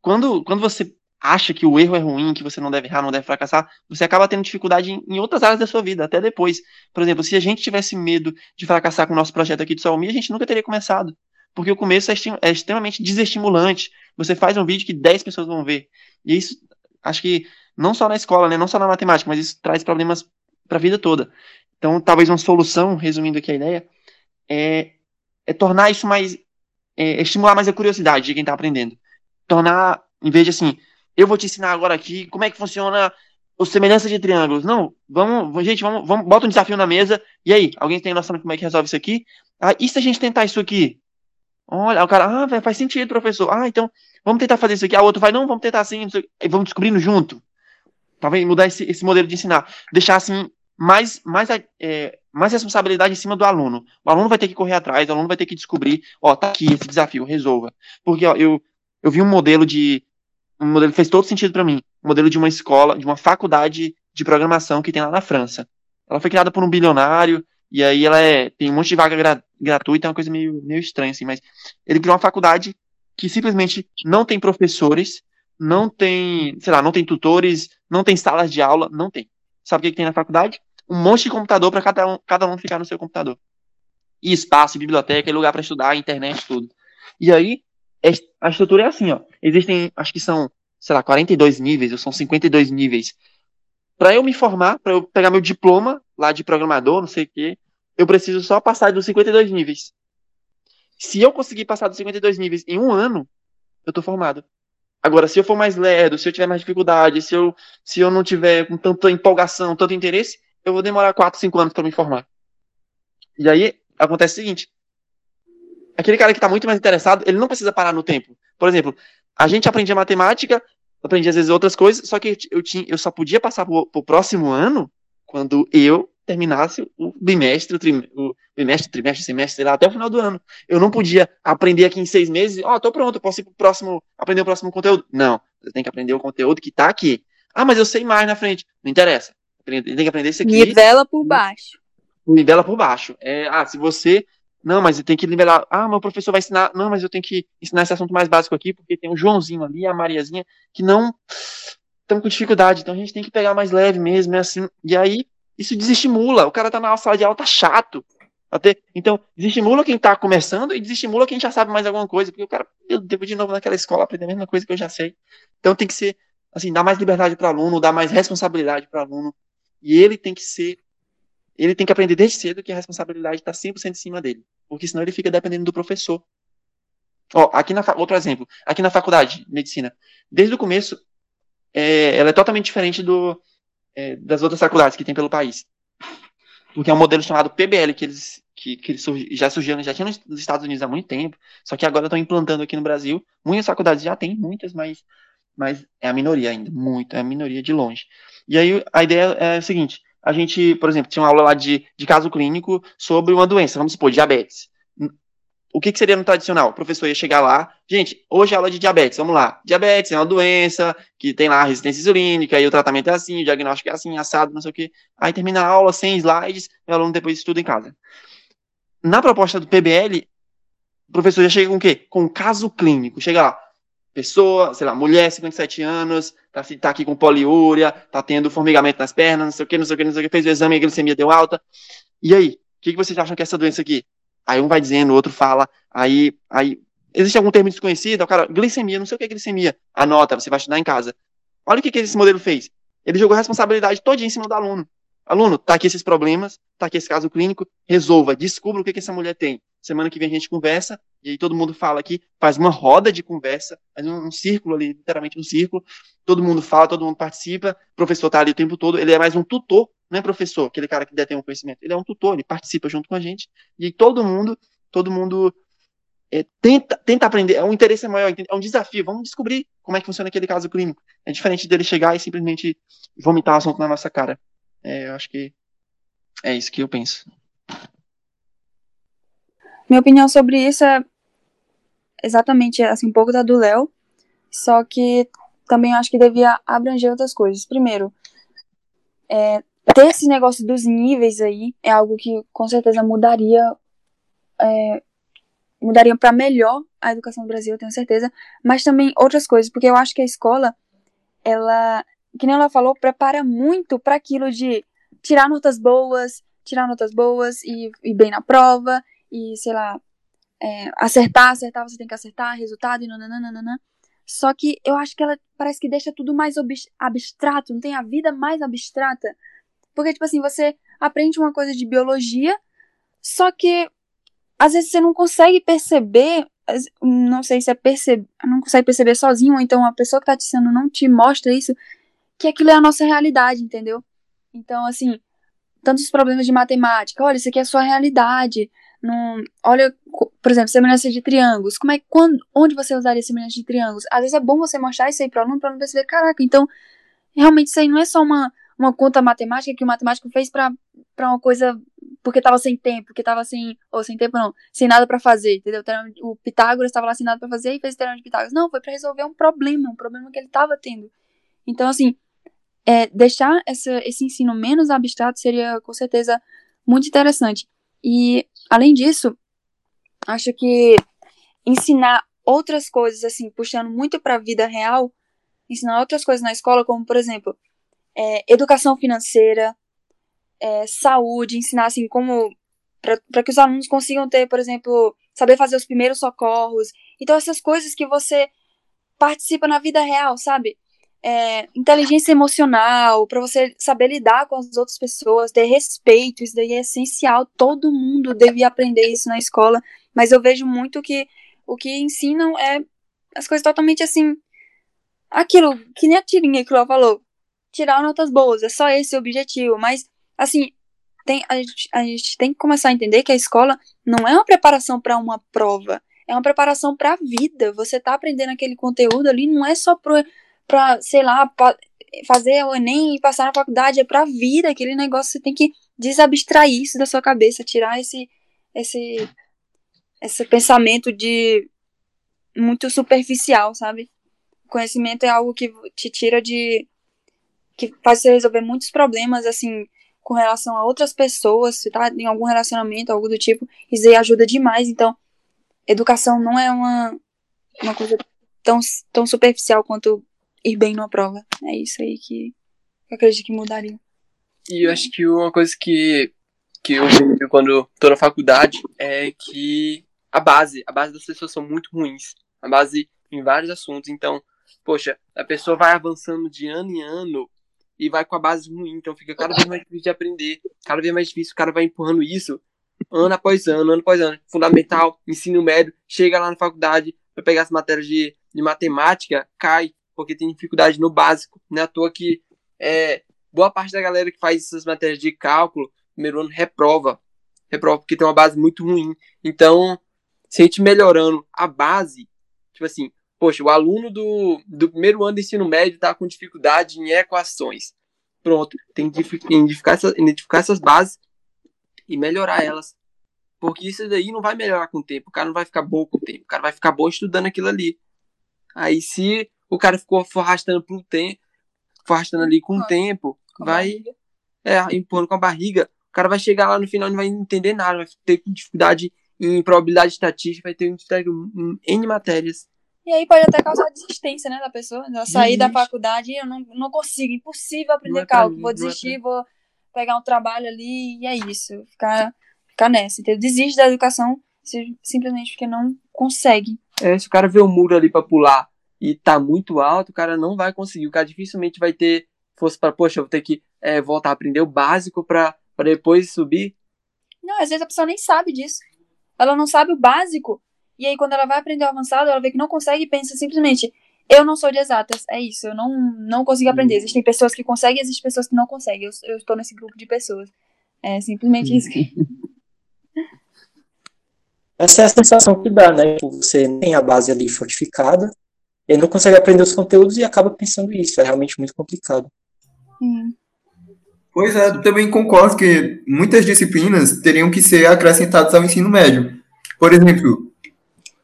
quando, quando você acha que o erro é ruim, que você não deve errar, não deve fracassar, você acaba tendo dificuldade em, em outras áreas da sua vida, até depois. Por exemplo, se a gente tivesse medo de fracassar com o nosso projeto aqui de Salmi, a gente nunca teria começado. Porque o começo é, é extremamente desestimulante. Você faz um vídeo que 10 pessoas vão ver. E isso, acho que não só na escola, né, não só na matemática, mas isso traz problemas para a vida toda. Então, talvez uma solução, resumindo aqui a ideia, é, é tornar isso mais. É, estimular mais a curiosidade de quem está aprendendo. Tornar, em vez de assim, eu vou te ensinar agora aqui como é que funciona o semelhança de triângulos. Não, vamos, gente, vamos, vamos, bota um desafio na mesa. E aí, alguém tem noção de como é que resolve isso aqui? Ah, e se a gente tentar isso aqui? Olha, o cara, ah, faz sentido, professor. Ah, então, vamos tentar fazer isso aqui. A outro vai, não, vamos tentar assim, vamos descobrindo junto. Talvez mudar esse, esse modelo de ensinar. Deixar assim mais, mais, é, mais responsabilidade em cima do aluno. O aluno vai ter que correr atrás, o aluno vai ter que descobrir, ó, tá aqui esse desafio, resolva. Porque, ó, eu, eu vi um modelo de, um modelo que fez todo sentido para mim, um modelo de uma escola, de uma faculdade de programação que tem lá na França. Ela foi criada por um bilionário, e aí ela é, tem um monte de vaga gra, gratuita, é uma coisa meio, meio estranha, assim, mas ele criou uma faculdade que simplesmente não tem professores, não tem, sei lá, não tem tutores, não tem salas de aula, não tem. Sabe o que, que tem na faculdade? um monte de computador para cada um, cada um ficar no seu computador. E espaço, biblioteca, e lugar para estudar, internet, tudo. E aí, a estrutura é assim, ó. Existem, acho que são, sei lá, 42 níveis, ou são 52 níveis. Para eu me formar, para eu pegar meu diploma lá de programador, não sei o quê, eu preciso só passar dos 52 níveis. Se eu conseguir passar dos 52 níveis em um ano, eu tô formado. Agora, se eu for mais lerdo, se eu tiver mais dificuldade, se eu, se eu não tiver com tanta empolgação, tanto interesse, eu vou demorar 4, 5 anos para me formar. E aí acontece o seguinte: aquele cara que está muito mais interessado, ele não precisa parar no tempo. Por exemplo, a gente aprendia matemática, aprendia às vezes outras coisas, só que eu, tinha, eu só podia passar para o próximo ano quando eu terminasse o bimestre, o, trim, o bimestre, trimestre, semestre, sei lá, até o final do ano. Eu não podia aprender aqui em seis meses, ó, oh, tô pronto, posso ir pro próximo, aprender o próximo conteúdo. Não, você tem que aprender o conteúdo que está aqui. Ah, mas eu sei mais na frente. Não interessa. Tem que aprender isso aqui. Nivela por baixo. Nivela por baixo. É, ah, se você. Não, mas tem que nivelar. Ah, meu professor vai ensinar. Não, mas eu tenho que ensinar esse assunto mais básico aqui, porque tem o Joãozinho ali, a Mariazinha, que não estão com dificuldade. Então a gente tem que pegar mais leve mesmo, é assim. E aí, isso desestimula. O cara tá na sala de aula, tá chato. Até, então, desestimula quem tá começando e desestimula quem já sabe mais alguma coisa. Porque o cara, eu devo de novo naquela escola aprender a mesma coisa que eu já sei. Então tem que ser, assim, dar mais liberdade para aluno, dar mais responsabilidade para aluno. E ele tem que ser. Ele tem que aprender desde cedo que a responsabilidade está 100% em cima dele. Porque senão ele fica dependendo do professor. Ó, aqui na, outro exemplo. Aqui na faculdade de medicina. Desde o começo, é, ela é totalmente diferente do, é, das outras faculdades que tem pelo país. Porque é um modelo chamado PBL, que eles, que, que eles já surgiram, já tinha nos Estados Unidos há muito tempo, só que agora estão implantando aqui no Brasil. Muitas faculdades já têm, muitas, mas, mas é a minoria ainda, muito, é a minoria de longe. E aí a ideia é a seguinte: a gente, por exemplo, tinha uma aula lá de, de caso clínico sobre uma doença, vamos supor, diabetes. O que, que seria no tradicional? O professor ia chegar lá, gente, hoje é aula de diabetes, vamos lá. Diabetes é uma doença que tem lá resistência insulínica, e o tratamento é assim, o diagnóstico é assim, assado, não sei o quê. Aí termina a aula, sem slides, e o aluno depois estuda em casa. Na proposta do PBL, o professor já chega com o quê? Com caso clínico. Chega lá, pessoa, sei lá, mulher, 57 anos, tá, tá aqui com poliúria, tá tendo formigamento nas pernas, não sei o que, não sei o que, não sei o que, fez o exame, a glicemia deu alta. E aí, o que, que vocês acham que é essa doença aqui? Aí um vai dizendo, o outro fala, aí, aí, existe algum termo desconhecido? O cara, glicemia, não sei o que é glicemia. Anota, você vai estudar em casa. Olha o que, que esse modelo fez. Ele jogou a responsabilidade toda em cima do aluno. Aluno, tá aqui esses problemas, tá aqui esse caso clínico, resolva, descubra o que, que essa mulher tem. Semana que vem a gente conversa, e aí todo mundo fala aqui, faz uma roda de conversa, faz um, um círculo ali, literalmente um círculo, todo mundo fala, todo mundo participa, o professor tá ali o tempo todo, ele é mais um tutor, não é professor, aquele cara que detém o conhecimento, ele é um tutor, ele participa junto com a gente, e aí todo mundo, todo mundo é, tenta, tenta aprender, é um interesse maior, é um desafio, vamos descobrir como é que funciona aquele caso clínico. É diferente dele chegar e simplesmente vomitar o assunto na nossa cara. É, eu acho que é isso que eu penso. Minha opinião sobre isso é exatamente assim, um pouco da do Léo, só que também acho que devia abranger outras coisas. Primeiro, é, ter esse negócio dos níveis aí é algo que com certeza mudaria é, mudaria para melhor a educação do Brasil, eu tenho certeza, mas também outras coisas, porque eu acho que a escola ela, que nem ela falou, prepara muito para aquilo de tirar notas boas, tirar notas boas e ir bem na prova e sei lá, é, acertar, acertar, você tem que acertar, resultado e nananana. Só que eu acho que ela parece que deixa tudo mais abstrato, não tem a vida mais abstrata. Porque, tipo assim, você aprende uma coisa de biologia, só que às vezes você não consegue perceber, não sei se é perceber, não consegue perceber sozinho, ou então a pessoa que tá te ensinando não te mostra isso, que aquilo é a nossa realidade, entendeu? Então, assim, tantos problemas de matemática, olha, isso aqui é a sua realidade. Olha, por exemplo, semelhança de triângulos. Como é quando, onde você usaria semelhança de triângulos? Às vezes é bom você mostrar isso aí para o aluno para não perceber, caraca, então realmente isso aí não é só uma, uma conta matemática que o matemático fez para uma coisa porque estava sem tempo, porque estava sem, ou sem tempo não, sem nada para fazer, entendeu? O Pitágoras estava lá sem nada para fazer e fez o teorema de Pitágoras. Não, foi para resolver um problema, um problema que ele estava tendo. Então, assim, é, deixar essa, esse ensino menos abstrato seria com certeza muito interessante. E, além disso, acho que ensinar outras coisas, assim, puxando muito para a vida real, ensinar outras coisas na escola, como, por exemplo, é, educação financeira, é, saúde, ensinar, assim, como. para que os alunos consigam ter, por exemplo, saber fazer os primeiros socorros. Então, essas coisas que você participa na vida real, sabe? É, inteligência emocional, para você saber lidar com as outras pessoas, ter respeito, isso daí é essencial. Todo mundo devia aprender isso na escola, mas eu vejo muito que o que ensinam é as coisas totalmente assim. Aquilo, que nem a tirinha que o falou, tirar notas boas, é só esse o objetivo, mas assim, tem, a, gente, a gente tem que começar a entender que a escola não é uma preparação para uma prova, é uma preparação para a vida. Você tá aprendendo aquele conteúdo ali, não é só pro para, sei lá, pra fazer o Enem e passar na faculdade, é pra vida, aquele negócio, você tem que desabstrair isso da sua cabeça, tirar esse, esse, esse pensamento de muito superficial, sabe? conhecimento é algo que te tira de. que faz você resolver muitos problemas, assim, com relação a outras pessoas, se tá em algum relacionamento, algo do tipo, isso aí ajuda demais. Então, educação não é uma, uma coisa tão, tão superficial quanto ir bem numa prova. É isso aí que eu acredito que mudaria. E eu acho que uma coisa que, que eu vejo quando tô na faculdade é que a base, a base das pessoas são muito ruins. A base em vários assuntos. Então, poxa, a pessoa vai avançando de ano em ano e vai com a base ruim. Então fica cada vez mais difícil de aprender, cada vez mais difícil. O cara vai empurrando isso ano após ano, ano após ano. Fundamental, ensino médio, chega lá na faculdade para pegar as matérias de, de matemática, cai porque tem dificuldade no básico. Não é à toa que é, boa parte da galera que faz essas matérias de cálculo, primeiro ano, reprova. Reprova porque tem uma base muito ruim. Então, se a gente melhorando a base, tipo assim, poxa, o aluno do, do primeiro ano de ensino médio está com dificuldade em equações. Pronto, tem que identificar, identificar essas bases e melhorar elas. Porque isso daí não vai melhorar com o tempo. O cara não vai ficar bom com o tempo. O cara vai ficar bom estudando aquilo ali. Aí, se o cara ficou arrastando por um tempo, arrastando ali com o tempo, com vai é, empurrando com a barriga. O cara vai chegar lá no final e não vai entender nada, vai ter dificuldade em probabilidade estatística, vai ter dificuldade em N matérias. E aí pode até causar desistência, né, da pessoa. Eu sair da faculdade eu não, não consigo, impossível aprender é cálculo. Mim, vou é desistir, é vou pegar um trabalho ali e é isso. Ficar, ficar nessa. Então, desiste da educação simplesmente porque não consegue. É, se o cara vê um muro ali para pular e tá muito alto, o cara não vai conseguir. O cara dificilmente vai ter força para, poxa, eu vou ter que é, voltar a aprender o básico para depois subir. Não, às vezes a pessoa nem sabe disso. Ela não sabe o básico. E aí, quando ela vai aprender o avançado, ela vê que não consegue e pensa simplesmente: eu não sou de exatas, é isso, eu não, não consigo aprender. Uhum. Existem pessoas que conseguem, existem pessoas que não conseguem. Eu, eu estou nesse grupo de pessoas. É simplesmente isso. Essa é a sensação que dá, né? Você tem a base ali fortificada, ele não consegue aprender os conteúdos e acaba pensando isso. É realmente muito complicado. Hum. Pois é, também concordo que muitas disciplinas teriam que ser acrescentadas ao ensino médio. Por exemplo,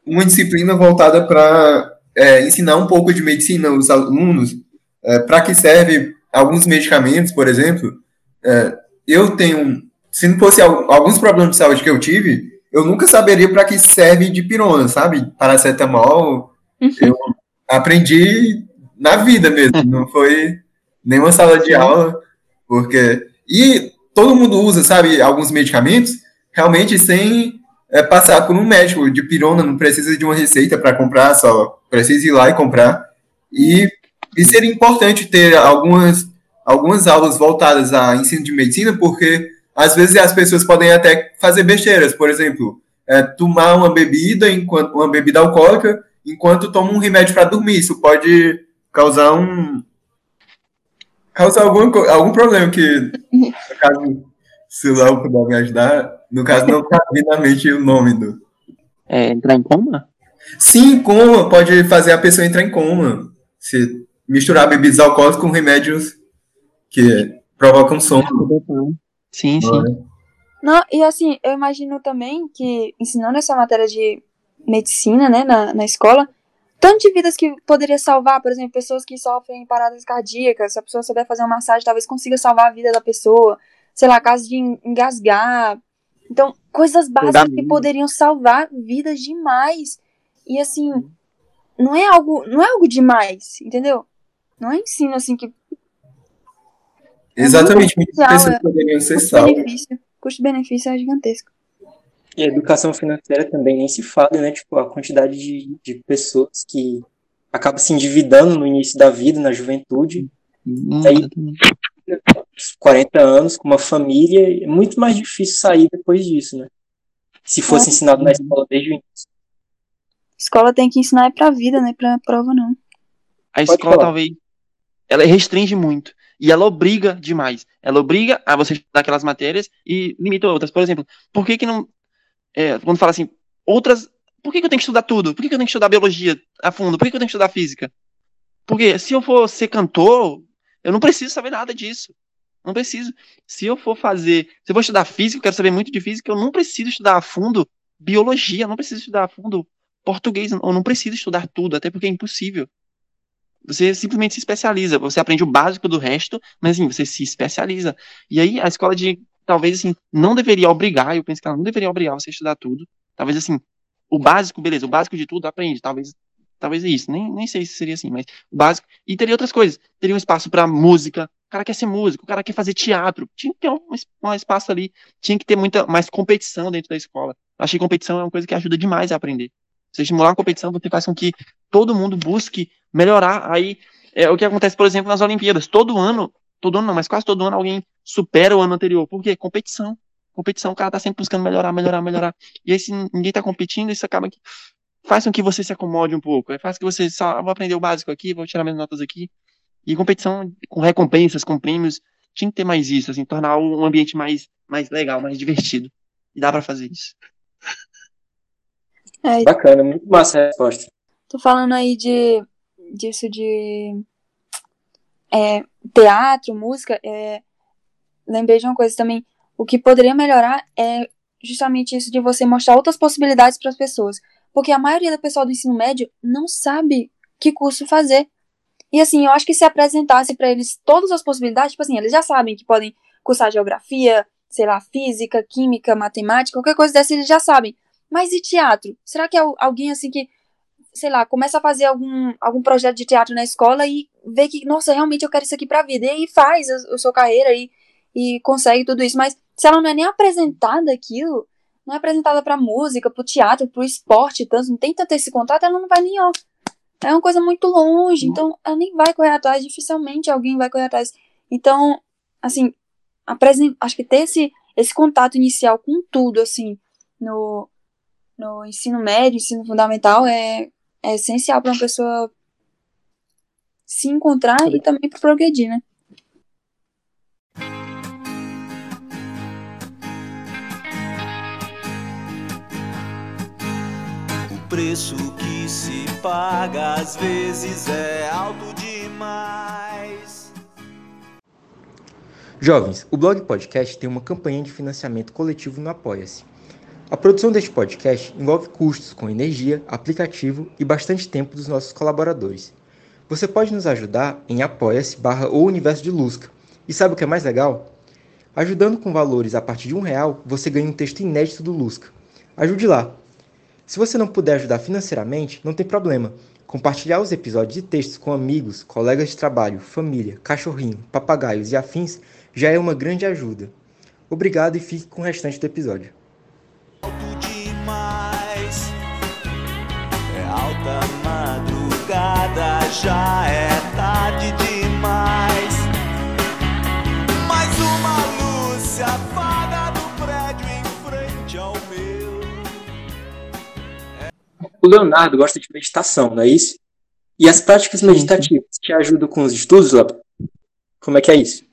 uma disciplina voltada para é, ensinar um pouco de medicina aos alunos, é, para que serve alguns medicamentos, por exemplo, é, eu tenho, se não fosse alguns problemas de saúde que eu tive, eu nunca saberia para que serve de pirona, sabe? Paracetamol, uhum. eu aprendi na vida mesmo, não foi nenhuma sala de aula, porque e todo mundo usa, sabe, alguns medicamentos realmente sem é, passar por um médico de pirona, não precisa de uma receita para comprar, só precisa ir lá e comprar. E, e seria importante ter algumas, algumas aulas voltadas a ensino de medicina, porque às vezes as pessoas podem até fazer besteiras, por exemplo, é, tomar uma bebida, enquanto, uma bebida alcoólica, enquanto toma um remédio para dormir. Isso pode causar um. causar algum, algum problema que, no caso, se o Léo puder me ajudar, no caso, não tá vindo na mente o nome do. É, entrar em coma? Sim, coma. Pode fazer a pessoa entrar em coma. Se misturar bebidas alcoólicas com remédios que provocam sono. Sim, sim. Não, e assim, eu imagino também que ensinando essa matéria de medicina, né, na, na escola, tanto de vidas que poderia salvar, por exemplo, pessoas que sofrem paradas cardíacas, se a pessoa souber fazer uma massagem, talvez consiga salvar a vida da pessoa, sei lá, caso de engasgar, então, coisas básicas que poderiam salvar vidas demais. E assim, não é algo, não é algo demais, entendeu? Não é ensino assim que Exatamente, muitas pessoas é, poderiam ser salvas. Custo-benefício é gigantesco. E a educação financeira também nem se fala, né? Tipo, a quantidade de, de pessoas que acabam se endividando no início da vida, na juventude. Hum, aí, 40 anos, com uma família, é muito mais difícil sair depois disso, né? Se fosse é. ensinado na escola desde o início. Escola tem que ensinar é pra vida, né? Pra prova, não. A Pode escola, falar. talvez, ela restringe muito. E ela obriga demais. Ela obriga a você estudar aquelas matérias e limita outras. Por exemplo, por que que não... É, quando fala assim, outras... Por que, que eu tenho que estudar tudo? Por que, que eu tenho que estudar biologia a fundo? Por que, que eu tenho que estudar física? Porque se eu for ser cantor, eu não preciso saber nada disso. Não preciso. Se eu for fazer, se eu vou estudar física, eu quero saber muito de física, eu não preciso estudar a fundo biologia, eu não preciso estudar a fundo português, eu não preciso estudar tudo, até porque é impossível. Você simplesmente se especializa, você aprende o básico do resto, mas assim, você se especializa. E aí a escola de talvez assim, não deveria obrigar, eu penso que ela não deveria obrigar você a estudar tudo. Talvez assim, o básico, beleza, o básico de tudo aprende, talvez talvez é isso, nem, nem sei se seria assim, mas o básico. E teria outras coisas, teria um espaço para música, o cara quer ser músico, o cara quer fazer teatro, tinha que ter um, um espaço ali, tinha que ter muita mais competição dentro da escola. Eu achei que competição é uma coisa que ajuda demais a aprender. Você estimular a competição, você faz com que todo mundo busque melhorar. Aí é o que acontece, por exemplo, nas Olimpíadas. Todo ano, todo ano não, mas quase todo ano alguém supera o ano anterior. Por quê? Competição. Competição, o cara tá sempre buscando melhorar, melhorar, melhorar. E aí, se ninguém tá competindo, isso acaba que faz com que você se acomode um pouco. É faz que você só vou aprender o básico aqui, vou tirar minhas notas aqui. E competição com recompensas, com prêmios, tinha que ter mais isso, assim, tornar um ambiente mais, mais legal, mais divertido. E dá para fazer isso. É, Bacana, muito massa a resposta. Tô falando aí de disso de é, teatro, música. É, lembrei de uma coisa também. O que poderia melhorar é justamente isso de você mostrar outras possibilidades para as pessoas. Porque a maioria do pessoal do ensino médio não sabe que curso fazer. E assim, eu acho que se apresentasse para eles todas as possibilidades, tipo assim, eles já sabem que podem cursar geografia, sei lá, física, química, matemática, qualquer coisa dessa eles já sabem. Mas e teatro? Será que é alguém assim que, sei lá, começa a fazer algum, algum projeto de teatro na escola e vê que, nossa, realmente eu quero isso aqui pra vida. E aí faz a, a sua carreira e, e consegue tudo isso. Mas se ela não é nem apresentada aquilo, não é apresentada pra música, pro teatro, pro esporte, tanto, não tem tanto esse contato, ela não vai nem, ó. É uma coisa muito longe, então ela nem vai correr atrás, dificilmente alguém vai correr atrás. Então, assim, apresent... acho que ter esse, esse contato inicial com tudo, assim, no, no ensino médio, ensino fundamental, é, é essencial para uma pessoa se encontrar e também para progredir, né? Preço que se paga às vezes é alto demais. Jovens, o Blog Podcast tem uma campanha de financiamento coletivo no Apoia-se. A produção deste podcast envolve custos com energia, aplicativo e bastante tempo dos nossos colaboradores. Você pode nos ajudar em apoia-se barra o universo de Lusca. E sabe o que é mais legal? Ajudando com valores a partir de um real, você ganha um texto inédito do Lusca. Ajude lá! Se você não puder ajudar financeiramente, não tem problema. Compartilhar os episódios de textos com amigos, colegas de trabalho, família, cachorrinho, papagaios e afins já é uma grande ajuda. Obrigado e fique com o restante do episódio. É já é tarde. O Leonardo gosta de meditação, não é isso? E as práticas meditativas te ajudam com os estudos, Léo? Como é que é isso?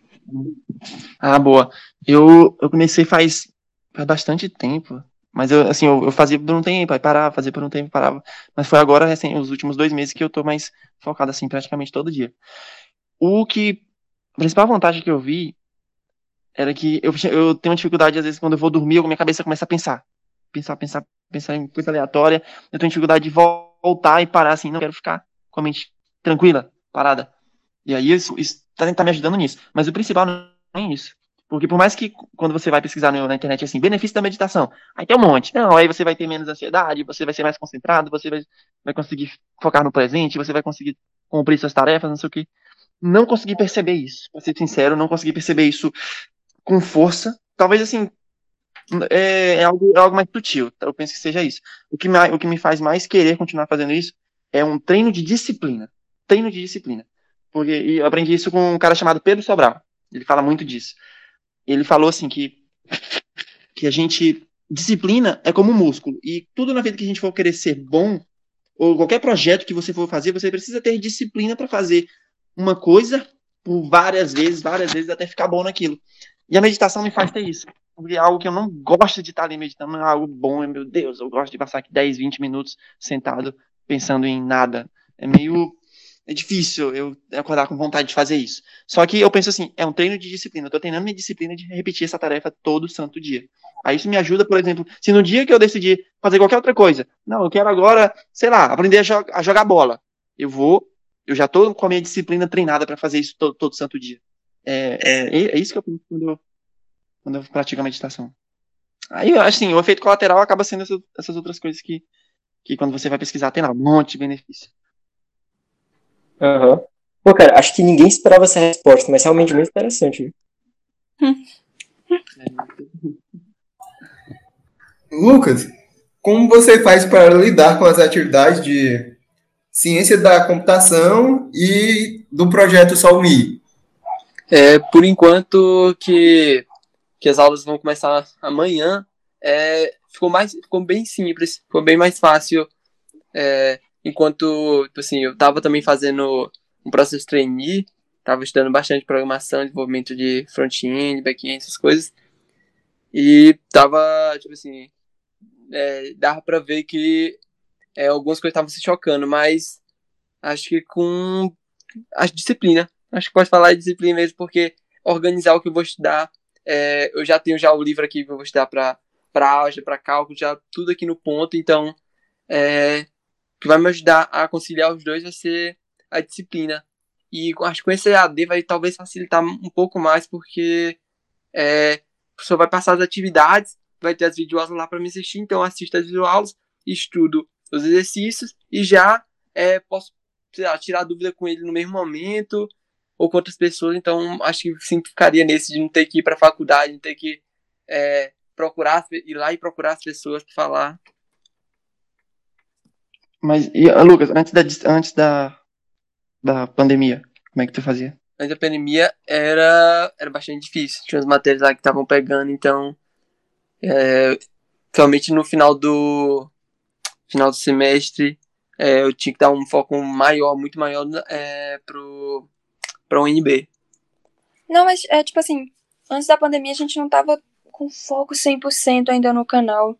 Ah, boa. Eu, eu comecei faz, faz bastante tempo. Mas eu, assim, eu, eu fazia por um tempo, aí parava, fazia por um tempo, parava. Mas foi agora, assim, os últimos dois meses que eu tô mais focado, assim, praticamente todo dia. O que. A principal vantagem que eu vi era que eu, eu tenho uma dificuldade, às vezes, quando eu vou dormir, eu- minha cabeça começa a pensar. Pensar, pensar, pensar em coisa aleatória. Eu tenho dificuldade de vol- voltar e parar, assim, não quero ficar com a mente tranquila, parada. E aí isso, isso tá, tá me ajudando nisso. Mas o principal não é isso. Porque por mais que quando você vai pesquisar na internet assim, benefício da meditação, aí tem um monte. Não, aí você vai ter menos ansiedade, você vai ser mais concentrado, você vai, vai conseguir focar no presente, você vai conseguir cumprir suas tarefas, não sei o quê. Não consegui perceber isso. Pra ser sincero, não consegui perceber isso com força. Talvez assim, é, é algo, é algo mais sutil. Eu penso que seja isso. O que, me, o que me faz mais querer continuar fazendo isso é um treino de disciplina. Treino de disciplina. Porque eu aprendi isso com um cara chamado Pedro Sobral. Ele fala muito disso. Ele falou assim que que a gente disciplina é como um músculo e tudo na vida que a gente for querer ser bom ou qualquer projeto que você for fazer, você precisa ter disciplina para fazer uma coisa por várias vezes, várias vezes até ficar bom naquilo. E a meditação me faz ter isso. Porque é algo que eu não gosto de estar ali meditando, é algo bom, meu Deus, eu gosto de passar aqui 10, 20 minutos sentado pensando em nada. É meio é difícil eu acordar com vontade de fazer isso. Só que eu penso assim, é um treino de disciplina. Eu tô treinando minha disciplina de repetir essa tarefa todo santo dia. Aí isso me ajuda, por exemplo, se no dia que eu decidir fazer qualquer outra coisa, não, eu quero agora, sei lá, aprender a, jo a jogar bola. Eu vou, eu já tô com a minha disciplina treinada para fazer isso todo, todo santo dia. É, é, é isso que eu penso quando eu, quando eu pratico a meditação. Aí, assim, o efeito colateral acaba sendo essas, essas outras coisas que, que quando você vai pesquisar tem lá um monte de benefício. Aham. Pô, cara, acho que ninguém esperava essa resposta, mas realmente muito interessante. Lucas, como você faz para lidar com as atividades de ciência da computação e do projeto Solmi? É, por enquanto que, que as aulas vão começar amanhã, é, ficou, mais, ficou bem simples, ficou bem mais fácil. é, enquanto, tipo assim, eu tava também fazendo um processo trainee, tava estudando bastante programação, desenvolvimento de front-end, back-end, essas coisas. E tava, tipo assim, é, dava pra ver que é, algumas coisas estavam se chocando, mas acho que com a disciplina, acho que pode falar de disciplina mesmo, porque organizar o que eu vou estudar, é, eu já tenho já o livro aqui que eu vou estudar para álgebra, para cálculo, já tudo aqui no ponto, então é, o que vai me ajudar a conciliar os dois vai ser a disciplina. E acho que com esse EAD vai talvez facilitar um pouco mais, porque é, o professor vai passar as atividades, vai ter as videoaulas lá para me assistir, então assisto as videoaulas, estudo os exercícios e já é, posso lá, tirar dúvida com ele no mesmo momento ou com outras pessoas, então acho que simplificaria nesse de não ter que ir para a faculdade, não ter que é, procurar, ir lá e procurar as pessoas para falar. Mas, e, ah, Lucas, antes da, antes da, da pandemia, como é que tu fazia? Antes da pandemia era, era bastante difícil, tinha umas matérias lá que estavam pegando, então é, principalmente no final do final do semestre é, eu tinha que dar um foco maior, muito maior é, pro, pra UNB. Não, mas é tipo assim, antes da pandemia a gente não tava com foco 100% ainda no canal. Não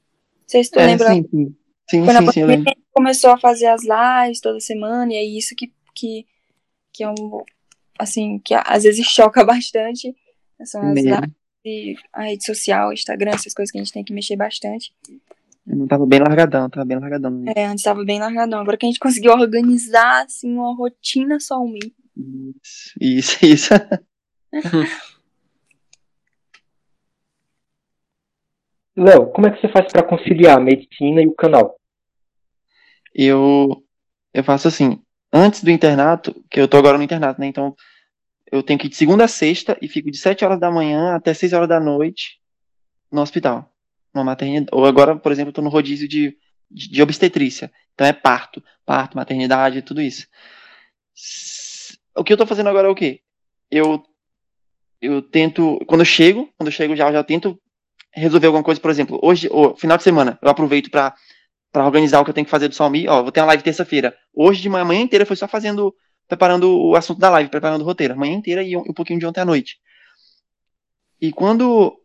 sei se tu É, lembra. sim, sim. Sim, Foi na sim, pandemia a gente começou a fazer as lives toda semana, e é isso que, que, que é um. Assim, que às vezes choca bastante. São as Mesmo. lives e a rede social, Instagram, essas coisas que a gente tem que mexer bastante. Eu não tava bem largadão, tava bem largadão. né? É, antes tava bem largadão. Agora que a gente conseguiu organizar, assim, uma rotina só um mês. Isso, isso, isso. Léo, como é que você faz para conciliar a medicina e o canal? Eu, eu faço assim, antes do internato, que eu tô agora no internato, né? Então, eu tenho que ir de segunda a sexta e fico de 7 horas da manhã até 6 horas da noite no hospital, numa maternidade. Ou agora, por exemplo, eu tô no rodízio de, de, de obstetrícia. Então é parto, parto, maternidade, tudo isso. O que eu tô fazendo agora é o quê? Eu eu tento, quando eu chego, quando eu chego já, já tento resolver alguma coisa, por exemplo, hoje, ou final de semana, eu aproveito para para organizar o que eu tenho que fazer do Salmi. Ó, vou ter uma live terça-feira. Hoje de manhã, manhã inteira foi só fazendo, preparando o assunto da live, preparando o roteiro. Manhã inteira e um, um pouquinho de ontem à noite. E quando.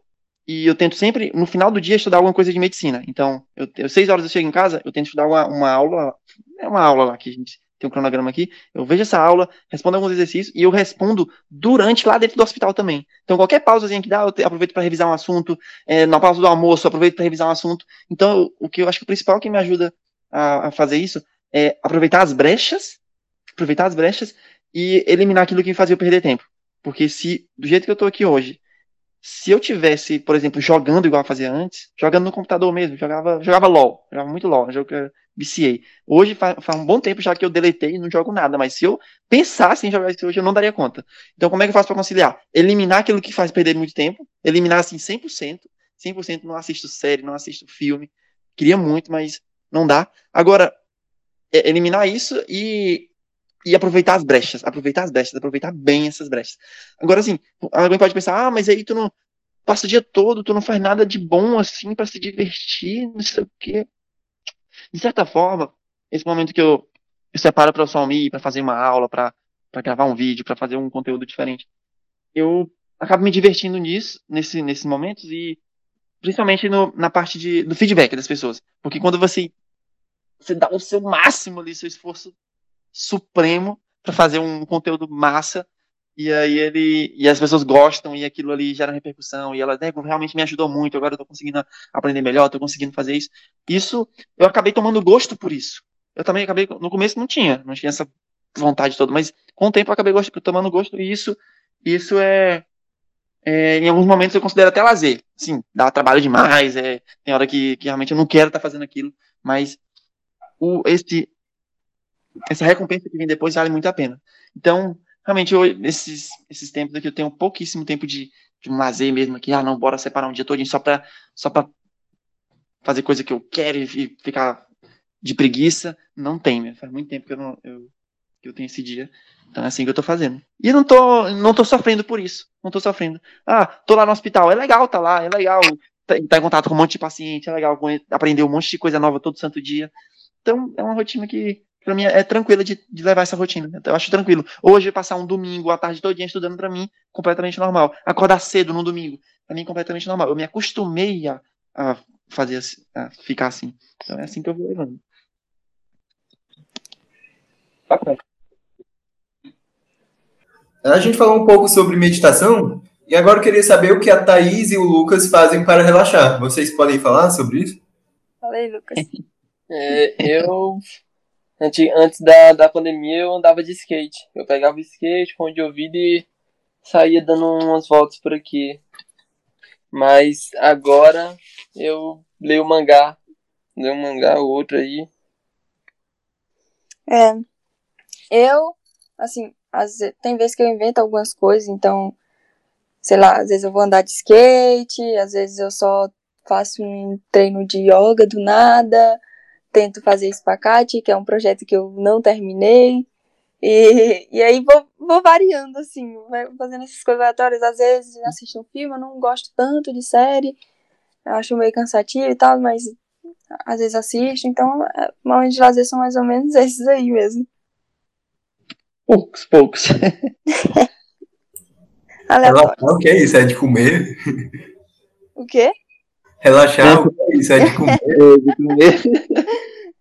E eu tento sempre, no final do dia, estudar alguma coisa de medicina. Então, eu, eu seis horas eu chego em casa, eu tento estudar uma, uma aula. É uma aula lá que a gente tem um cronograma aqui. Eu vejo essa aula, respondo alguns exercícios e eu respondo durante lá dentro do hospital também. Então, qualquer pausazinha que dá, eu aproveito para revisar um assunto. É, na pausa do almoço, eu aproveito para revisar um assunto. Então, o que eu acho que o principal que me ajuda a, a fazer isso é aproveitar as brechas, aproveitar as brechas e eliminar aquilo que me fazia perder tempo. Porque se, do jeito que eu tô aqui hoje, se eu tivesse, por exemplo, jogando igual eu fazia antes, jogando no computador mesmo, jogava, jogava LOL, jogava muito LOL, um jogo que eu viciei. Hoje faz, faz um bom tempo já que eu deletei e não jogo nada, mas se eu pensasse em jogar isso hoje, eu não daria conta. Então, como é que eu faço para conciliar? Eliminar aquilo que faz perder muito tempo, eliminar assim 100%, 100% não assisto série, não assisto filme, queria muito, mas não dá. Agora, é, eliminar isso e, e aproveitar as brechas, aproveitar as brechas, aproveitar bem essas brechas. Agora, assim, alguém pode pensar, ah, mas aí tu não passa o dia todo, tu não faz nada de bom assim para se divertir, não sei o quê. De certa forma, esse momento que eu, eu separo para o Salmi, para fazer uma aula, para gravar um vídeo, para fazer um conteúdo diferente, eu acabo me divertindo nisso, nesse, nesses momentos e principalmente no, na parte de, do feedback das pessoas. Porque quando você, você dá o seu máximo ali, seu esforço supremo para fazer um conteúdo massa, e aí ele e as pessoas gostam e aquilo ali gera repercussão e ela né, realmente me ajudou muito agora eu tô conseguindo aprender melhor tô conseguindo fazer isso. Isso eu acabei tomando gosto por isso. Eu também acabei no começo não tinha não tinha essa vontade toda mas com o tempo eu acabei tomando gosto e isso isso é, é em alguns momentos eu considero até lazer. Sim dá trabalho demais é tem hora que, que realmente eu não quero estar tá fazendo aquilo mas o esse essa recompensa que vem depois vale muito a pena. Então realmente eu, esses, esses tempos aqui eu tenho pouquíssimo tempo de, de lazer mesmo aqui, ah não, bora separar um dia todinho só pra, só fazer coisa que eu quero e ficar de preguiça, não tem, faz muito tempo que eu, não, eu, que eu tenho esse dia, então é assim que eu tô fazendo. E não tô, não tô sofrendo por isso, não tô sofrendo. Ah, tô lá no hospital, é legal tá lá, é legal estar tá em contato com um monte de paciente, é legal aprender um monte de coisa nova todo santo dia, então é uma rotina que para mim é tranquilo de, de, levar essa rotina. Eu acho tranquilo. Hoje passar um domingo, a tarde todinha estudando para mim, completamente normal. Acordar cedo no domingo, para mim completamente normal. Eu me acostumei a, a fazer a ficar assim. Então é assim que eu vou levando. Bacana. A gente falou um pouco sobre meditação e agora eu queria saber o que a Thaís e o Lucas fazem para relaxar. Vocês podem falar sobre isso? Fala aí, Lucas. É, eu Antes, da, da pandemia eu andava de skate. Eu pegava o skate, fone de ouvido e saía dando umas voltas por aqui. Mas agora eu leio mangá. Leio um mangá ou outro aí. É. Eu, assim, às vezes, tem vezes que eu invento algumas coisas, então, sei lá, às vezes eu vou andar de skate, às vezes eu só faço um treino de yoga do nada tento fazer espacate, que é um projeto que eu não terminei. E, e aí vou, vou variando, assim, fazendo essas coisas aleatórias. Às vezes assisto um filme, eu não gosto tanto de série, eu acho meio cansativo e tal, mas às vezes assisto. Então, momentos de lazer são mais ou menos esses aí mesmo. Poucos, poucos. Relaxar, o que é isso? É de comer? O quê? Relaxar, é isso? É de comer? é, de comer.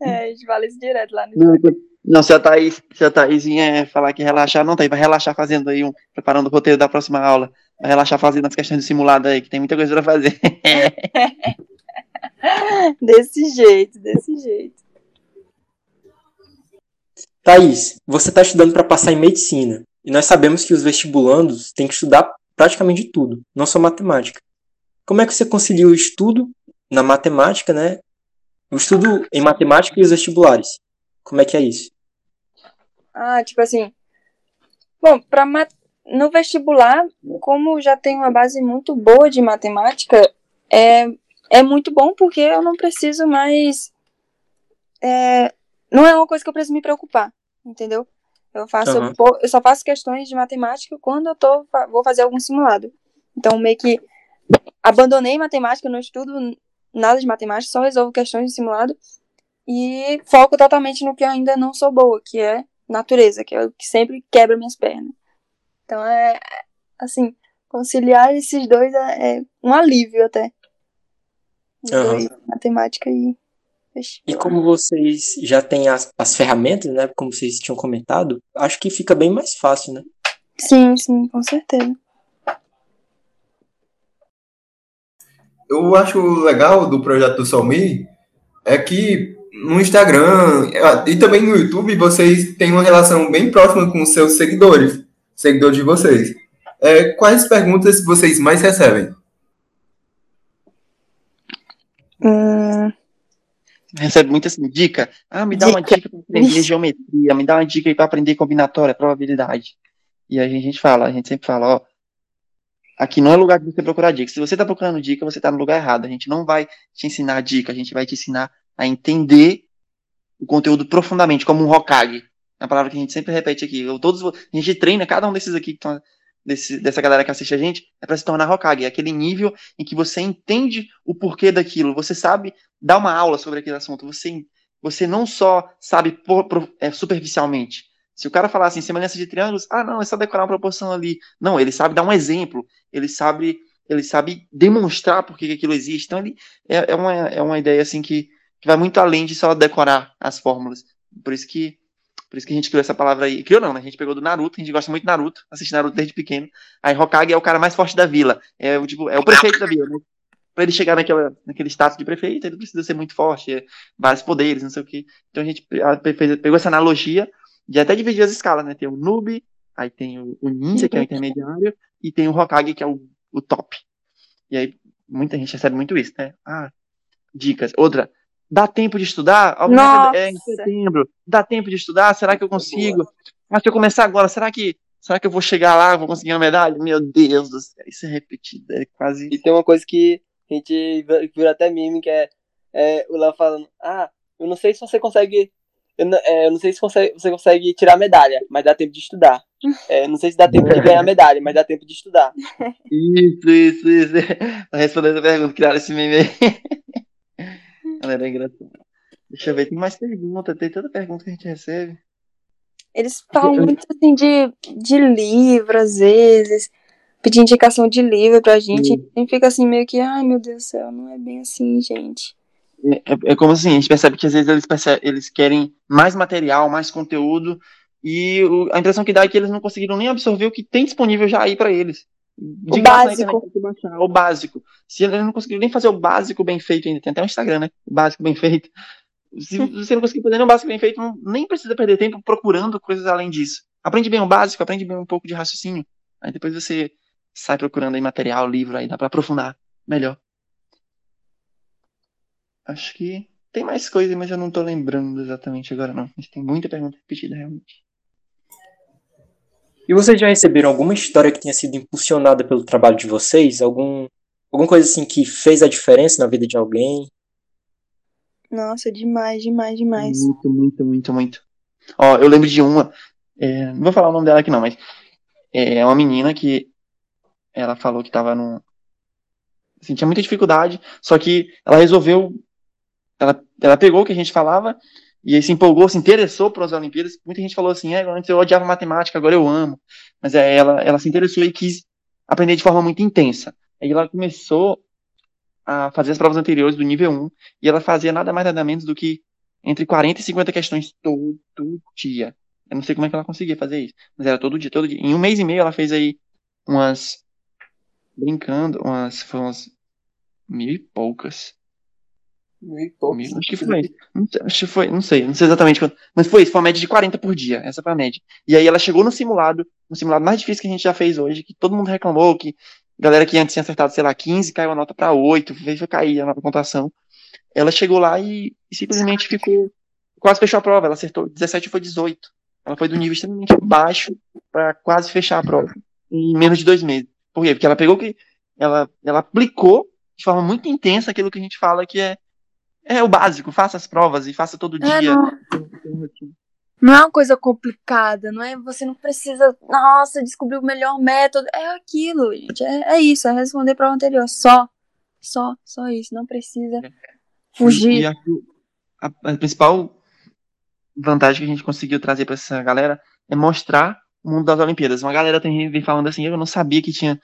É, a gente fala isso direto lá no não, não, se a Thaís, se a Thaís falar que relaxar, não tem, vai relaxar fazendo aí um, preparando o roteiro da próxima aula. Vai relaxar fazendo as questões de simulado aí, que tem muita coisa pra fazer. desse jeito, desse jeito. Thaís, você está estudando para passar em medicina, e nós sabemos que os vestibulandos têm que estudar praticamente tudo, não só matemática. Como é que você concilia o estudo na matemática, né? O estudo em matemática e os vestibulares. Como é que é isso? Ah, tipo assim. Bom, para mat... no vestibular, como já tenho uma base muito boa de matemática, é, é muito bom porque eu não preciso mais. É, não é uma coisa que eu preciso me preocupar, entendeu? Eu faço, pou- eu só faço questões de matemática quando eu tô, vou fazer algum simulado. Então, meio que abandonei matemática, não estudo nada de matemática, só resolvo questões de simulado e foco totalmente no que eu ainda não sou boa, que é natureza, que é o que sempre quebra minhas pernas. Então, é assim, conciliar esses dois é, é um alívio até. Dois, matemática e E como vocês já têm as, as ferramentas, né? Como vocês tinham comentado, acho que fica bem mais fácil, né? Sim, sim, com certeza. Eu acho legal do projeto do Solmi é que no Instagram e também no YouTube vocês têm uma relação bem próxima com os seus seguidores, seguidores de vocês. É, quais perguntas vocês mais recebem? Hum, Recebe muito assim, dica. Ah, me dá uma Dica. dica para aprender geometria, me dá uma dica para aprender combinatória, probabilidade. E aí a gente fala, a gente sempre fala, ó, aqui não é lugar de você procurar dica. Se você tá procurando dica, você tá no lugar errado. A gente não vai te ensinar dica, a gente vai te ensinar a entender o conteúdo profundamente, como um Hokage. É a palavra que a gente sempre repete aqui. Eu, todos, a gente treina cada um desses aqui que desse, dessa galera que assiste a gente é para se tornar Hokage, é aquele nível em que você entende o porquê daquilo, você sabe dar uma aula sobre aquele assunto, você, você não só sabe por- por- é, superficialmente. Se o cara falar assim, semelhança de triângulos, ah, não, é só decorar uma proporção ali. Não, ele sabe dar um exemplo, ele sabe, ele sabe demonstrar por que aquilo existe. Então, ele é, é uma, é uma ideia assim que, que vai muito além de só decorar as fórmulas. Por isso que por isso que a gente criou essa palavra aí. Criou não, né? A gente pegou do Naruto, a gente gosta muito de Naruto, assiste Naruto desde pequeno. Aí Hokage é o cara mais forte da vila. É o, tipo, é o prefeito da vila, né? Pra ele chegar naquela, naquele status de prefeito, ele precisa ser muito forte, é, vários poderes, não sei o quê. Então a gente pegou essa analogia de até dividir as escalas, né? Tem o noob, aí tem o, o ninja, que é o intermediário, e tem o Hokage, que é o, o top. E aí muita gente recebe muito isso, né? Ah, dicas. Outra, dá tempo de estudar? Vai- É em Nossa. setembro. Dá tempo de estudar? Será que eu consigo? Ah, se eu começar agora, será que, será que eu vou chegar lá, vou conseguir uma medalha? Meu Deus do céu, isso é repetido, é quase... E tem uma coisa que a gente vi- virou até meme, que é, é o Léo falando, ah, eu não sei se você consegue. Eu não, é, eu não sei se consegue- você consegue tirar a medalha, mas dá tempo de estudar. É, não sei se dá tempo de ganhar a medalha, mas dá tempo de estudar. Isso, isso, isso. Respondendo a pergunta, criaram esse meme aí. Galera, é engraçado. Deixa eu ver, tem mais pergunta, tem tanta pergunta que a gente recebe. Eles falam muito assim de, de livro, às vezes, pedir indicação de livro pra gente. Sim. E fica assim, meio que, ai meu Deus do céu, não é bem assim, gente. É, é como assim, a gente percebe que às vezes eles, perce- eles querem mais material, mais conteúdo, e o- a impressão que dá é que eles não conseguiram nem absorver o que tem disponível já aí para eles. De O básico. internet, o básico. Se eles não conseguiram nem fazer o básico bem feito ainda, tem até um Instagram, né? O básico bem feito. Se você não conseguir fazer nem o básico bem feito, não- nem precisa perder tempo procurando coisas além disso. Aprende bem o básico, aprende bem um pouco de raciocínio. Aí depois você sai procurando aí material, livro, aí dá para aprofundar melhor. Acho que tem mais coisa, mas eu não tô lembrando exatamente agora, não. Mas tem muita pergunta repetida, realmente. E vocês já receberam alguma história que tenha sido impulsionada pelo trabalho de vocês? Algum, alguma coisa assim que fez a diferença na vida de alguém? Nossa, demais, demais, demais. Muito, muito, muito, muito. Ó, eu lembro de uma. é, não vou falar o nome dela aqui, não, mas é uma menina que ela falou que tava no. Assim, tinha muita dificuldade, só que ela resolveu. Ela, ela pegou o que a gente falava e aí se empolgou, se interessou pelas Olimpíadas. Muita gente falou assim: é, antes eu odiava matemática, agora eu amo. Mas é, ela, ela se interessou e quis aprender de forma muito intensa. Aí ela começou a fazer as provas anteriores do nível 1 e ela fazia nada mais nada menos do que entre 40 e 50 questões todo dia. Eu não sei como é que ela conseguia fazer isso, mas era todo dia, todo dia. Em um mês e meio ela fez aí umas brincando, umas umas mil e poucas. Mil e poucos. Mil, acho que foi. Não sei, acho que foi, não sei, não sei exatamente quanto, mas foi isso, foi uma média de 40 por dia, essa foi a média. E aí ela chegou no simulado, no simulado mais difícil que a gente já fez hoje, que todo mundo reclamou que galera que antes tinha acertado, sei lá, 15, caiu a nota para 8, veio cair a nota pontuação. Ela chegou lá e, e, simplesmente ficou. Quase fechou a prova. Ela acertou 17 foi 18. Ela foi do nível extremamente baixo para quase fechar a prova em menos de dois meses. Por quê? Porque ela pegou que. Ela, ela aplicou de forma muito intensa aquilo que a gente fala que é, é o básico. Faça as provas e faça todo É, dia. não. Não é uma coisa complicada, não é? Você não precisa, nossa, descobrir o melhor método. É aquilo, gente. É, é isso, é responder para o anterior. Só. Só, só isso. Não precisa E fugir. acho que a, a principal vantagem que a gente conseguiu trazer para essa galera é mostrar o mundo das Olimpíadas. Uma galera tem vem falando assim, eu não sabia que tinha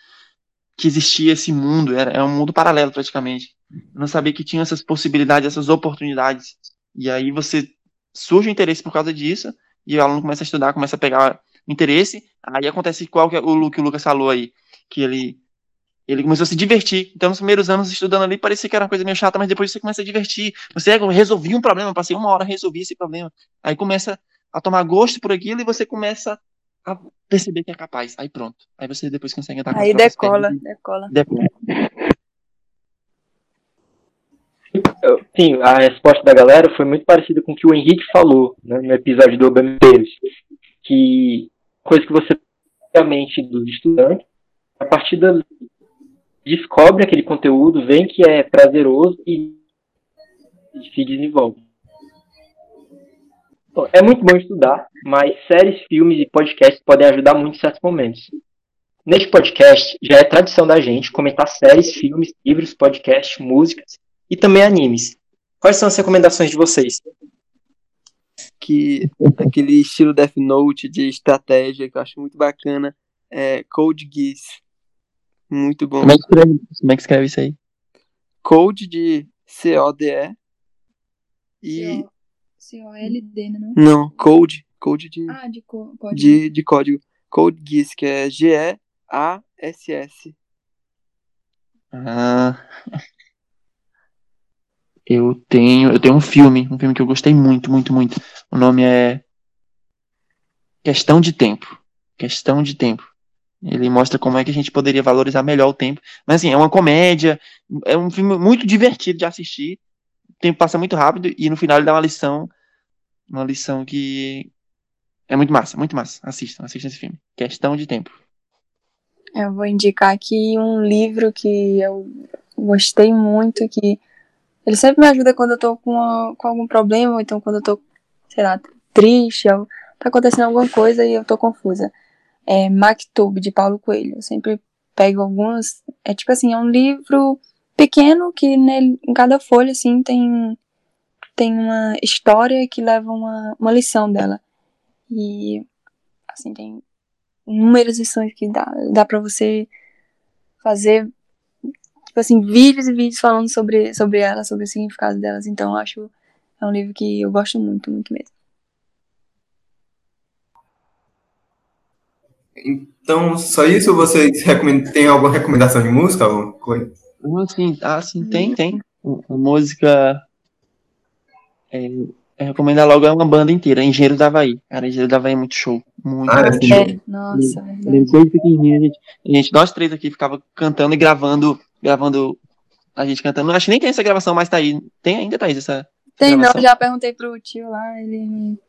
que existia esse mundo, era é um mundo paralelo praticamente. Eu não sabia que tinha essas possibilidades, essas oportunidades. E aí você surge o interesse por causa disso e o aluno começa a estudar, começa a pegar interesse. Aí acontece qual que é o que o Lucas falou aí, que ele ele começou a se divertir. Então, nos primeiros anos estudando ali, parecia que era uma coisa meio chata, mas depois você começa a divertir. Você resolvia um problema, passei uma hora resolvi esse problema. Aí começa a tomar gosto por aquilo e você começa a perceber que é capaz. Aí pronto. Aí você depois consegue entrar com Aí decola, decola. decola. Sim, a resposta da galera foi muito parecida com o que o Henrique falou né, no episódio do Obameiros, que coisa que você a mente dos estudantes, a partir da descobre aquele conteúdo, vê que é prazeroso e se desenvolve. Bom, é muito bom estudar, mas séries, filmes e podcasts podem ajudar muito em certos momentos. Neste podcast, já é tradição da gente comentar séries, filmes, livros, podcasts, músicas e também animes. Quais são as recomendações de vocês? que aquele estilo Death Note de estratégia que eu acho muito bacana é Code Geass. Muito bom. Como é que escreve, como é que escreve isso aí? Code de C-O-D-E e C-O-L-D, né? não? não, Code, Code de, Ah, de co- pode. de, de código. Code Geass, que é G-E-A-S-S. Ah, eu tenho, eu tenho um filme, um filme que eu gostei muito, muito, muito. O nome é Questão de Tempo. Questão de Tempo. Ele mostra como é que a gente poderia valorizar melhor o tempo. Mas assim, é uma comédia, é um filme muito divertido de assistir. O tempo passa muito rápido e no final ele dá uma lição, uma lição que é muito massa, muito massa. Assistam, assistam esse filme. Questão de Tempo. Eu vou indicar aqui um livro que eu gostei muito, que ele sempre me ajuda quando eu tô com, a- com algum problema, ou então quando eu tô, sei lá, triste, ou tá acontecendo alguma coisa e eu tô confusa. É Maktub, de Paulo Coelho. Eu sempre pego algumas. É tipo assim, é um livro pequeno que nele, em cada folha, assim, tem, tem uma história que leva uma, uma lição dela. E, assim, tem inúmeras lições que dá, dá para você fazer, tipo assim, vídeos e vídeos falando sobre, sobre elas, sobre o significado delas. Então, eu acho é um livro que eu gosto muito, muito mesmo. Então, só isso ou vocês recomendam, tem alguma recomendação de música? Alguma coisa? Ah, sim, ah, sim, tem, tem. Música. É, eu recomendo logo é uma banda inteira, Engenheiro da Havaí. Cara, Engenheiro da Havaí é muito show. Muito, Ah, muito sim. show. É, nossa, lembro desde pequenininho, a gente, a gente, nós três aqui ficava cantando e gravando, gravando a gente cantando. Acho que nem tem essa gravação, mas tá aí. Tem ainda, Thaís, essa Tem não, gravação? já perguntei pro tio lá, ele.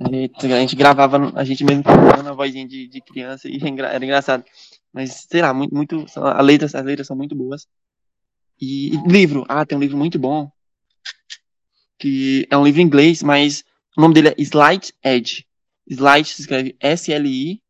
A gente, gravava, a gente mesmo cantando a vozinha de, de criança e era engraçado. Mas, sei lá, muito, muito, a letras, as letras são muito boas. E, e livro, ah, tem um livro muito bom, que é um livro em inglês, mas o nome dele é Slight Edge. Slight se escreve S-L-I-G-H-T,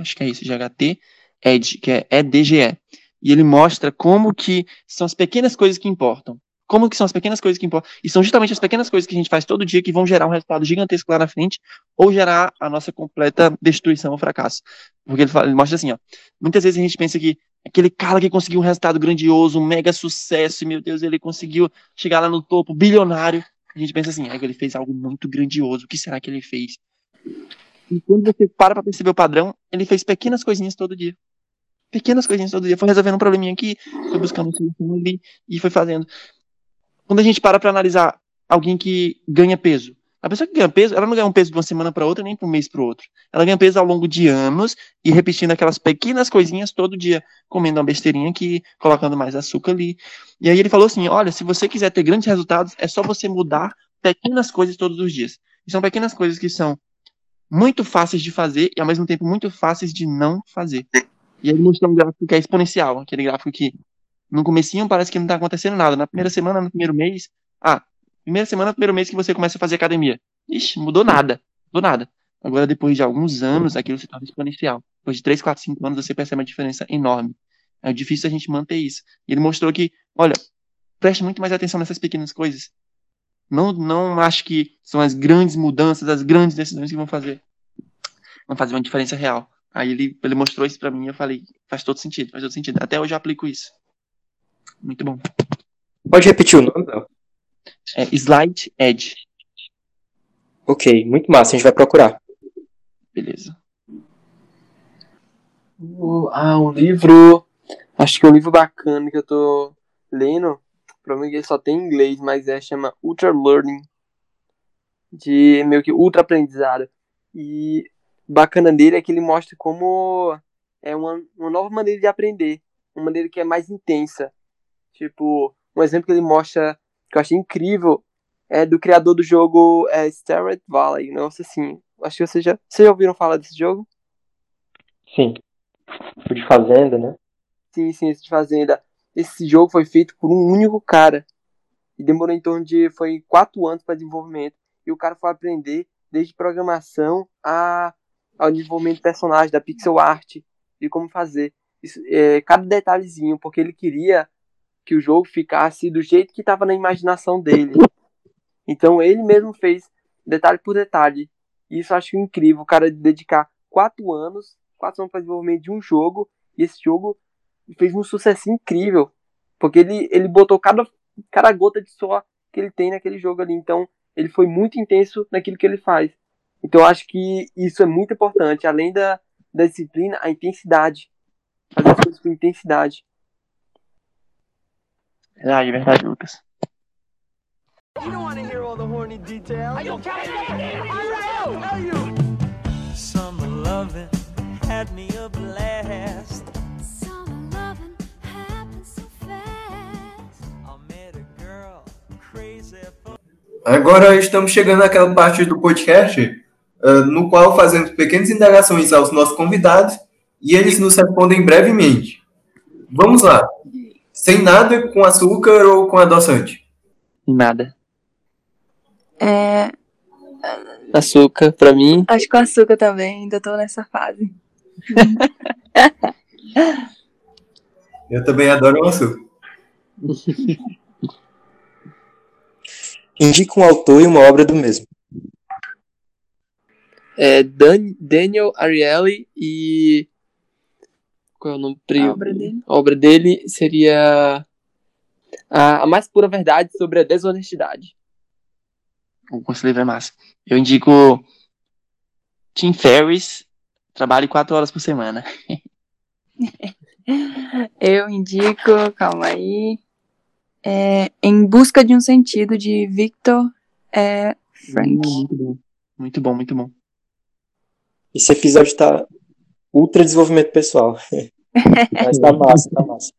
acho que é isso, G-H-T, Edge, que é E-D-G-E. E ele mostra como que são as pequenas coisas que importam. Como que são as pequenas coisas que importam. E são justamente as pequenas coisas que a gente faz todo dia que vão gerar um resultado gigantesco lá na frente, ou gerar a nossa completa destruição ou fracasso. Porque ele, fala- ele mostra assim, ó. Muitas vezes a gente pensa que aquele cara que conseguiu um resultado grandioso, um mega sucesso, e, meu Deus, ele conseguiu chegar lá no topo, bilionário. A gente pensa assim, que ele fez algo muito grandioso. O que será que ele fez? E quando você para pra perceber o padrão, ele fez pequenas coisinhas todo dia. Pequenas coisinhas todo dia. Foi resolvendo um probleminha aqui, foi buscando uma solução ali e foi fazendo. Quando a gente para pra analisar alguém que ganha peso, A pessoa que ganha peso, ela não ganha um peso de uma semana para outra, nem de um mês para outro. Ela ganha peso ao longo de anos e repetindo aquelas pequenas coisinhas todo dia, comendo uma besteirinha aqui, colocando mais açúcar ali. E aí ele falou assim: olha, se você quiser ter grandes resultados, é só você mudar pequenas coisas todos os dias. E são pequenas coisas que são muito fáceis de fazer e ao mesmo tempo muito fáceis de não fazer. E ele mostrou um gráfico que é exponencial, aquele gráfico que no comecinho parece que não está acontecendo nada. Na primeira semana, no primeiro mês, ah, primeira semana, primeiro mês que você começa a fazer academia. Ixi, mudou nada, mudou nada. Agora, depois de alguns anos, aquilo se torna exponencial. Depois de 3, 4, 5 anos, você percebe uma diferença enorme. É difícil a gente manter isso. E ele mostrou que, olha, preste muito mais atenção nessas pequenas coisas. Não, não acho que são as grandes mudanças, as grandes decisões que vão fazer, vão fazer uma diferença real. Aí ele, ele mostrou isso para mim e eu falei, faz todo sentido, faz todo sentido. Até hoje eu aplico isso. Muito bom. Pode repetir o nome, Léo? É Slide Edge. Ok, muito massa, a gente vai procurar. Beleza. O- Ah, um livro. Acho que é um livro bacana que eu tô lendo. Provavelmente ele só tem em inglês, mas é chama Ultra Learning. De meio que ultra aprendizado. E bacana dele é que ele mostra como é uma, uma nova maneira de aprender. Uma maneira que é mais intensa. Tipo, um exemplo que ele mostra que eu achei incrível é do criador do jogo é, Stardew Valley. Um negócio assim. Acho que vocês já, vocês já ouviram falar desse jogo? Sim. Tipo de fazenda, né? Sim, sim, esse de Fazenda. Esse jogo foi feito por um único cara. E demorou em torno de. Foi quatro anos para desenvolvimento. E o cara foi aprender desde programação a, ao desenvolvimento de personagem, da pixel art, de como fazer. Isso, é, cada detalhezinho, porque ele queria que o jogo ficasse do jeito que estava na imaginação dele. Então ele mesmo fez detalhe por detalhe. Isso eu acho incrível, o cara dedicar quatro anos, quatro anos para desenvolvimento de um jogo, e esse jogo fez um sucesso incrível. Porque ele, ele botou cada, cada gota de suor que ele tem naquele jogo ali. Então, ele foi muito intenso naquilo que ele faz. Então, eu acho que isso é muito importante. Além da, da disciplina, a intensidade. Fazer as coisas com intensidade. Verdade, verdade, Lucas. Summer loving had me a blast. Summer loving happens so fast. I met a girl crazy for Agora estamos chegando àquela parte do podcast ah, no qual fazemos pequenas indagações aos nossos convidados e eles nos respondem brevemente. Vamos lá. Sem nada, com açúcar ou com adoçante? Nada. É, Açúcar, pra mim. acho que com açúcar também, ainda tô nessa fase. Eu também adoro o açúcar. Indica um autor e uma obra do mesmo. É Dan, Daniel Ariely e. Qual é o nome? A obra dele. A obra dele seria a, a mais pura verdade sobre a desonestidade. Esse livro é massa. Eu indico Tim Ferriss, trabalhe quatro horas por semana. Eu indico, calma aí. É, em Busca de um Sentido, de Victor é, Frank. Muito bom. Muito bom, muito bom. Esse episódio tá ultra desenvolvimento pessoal. Mas tá massa, tá massa.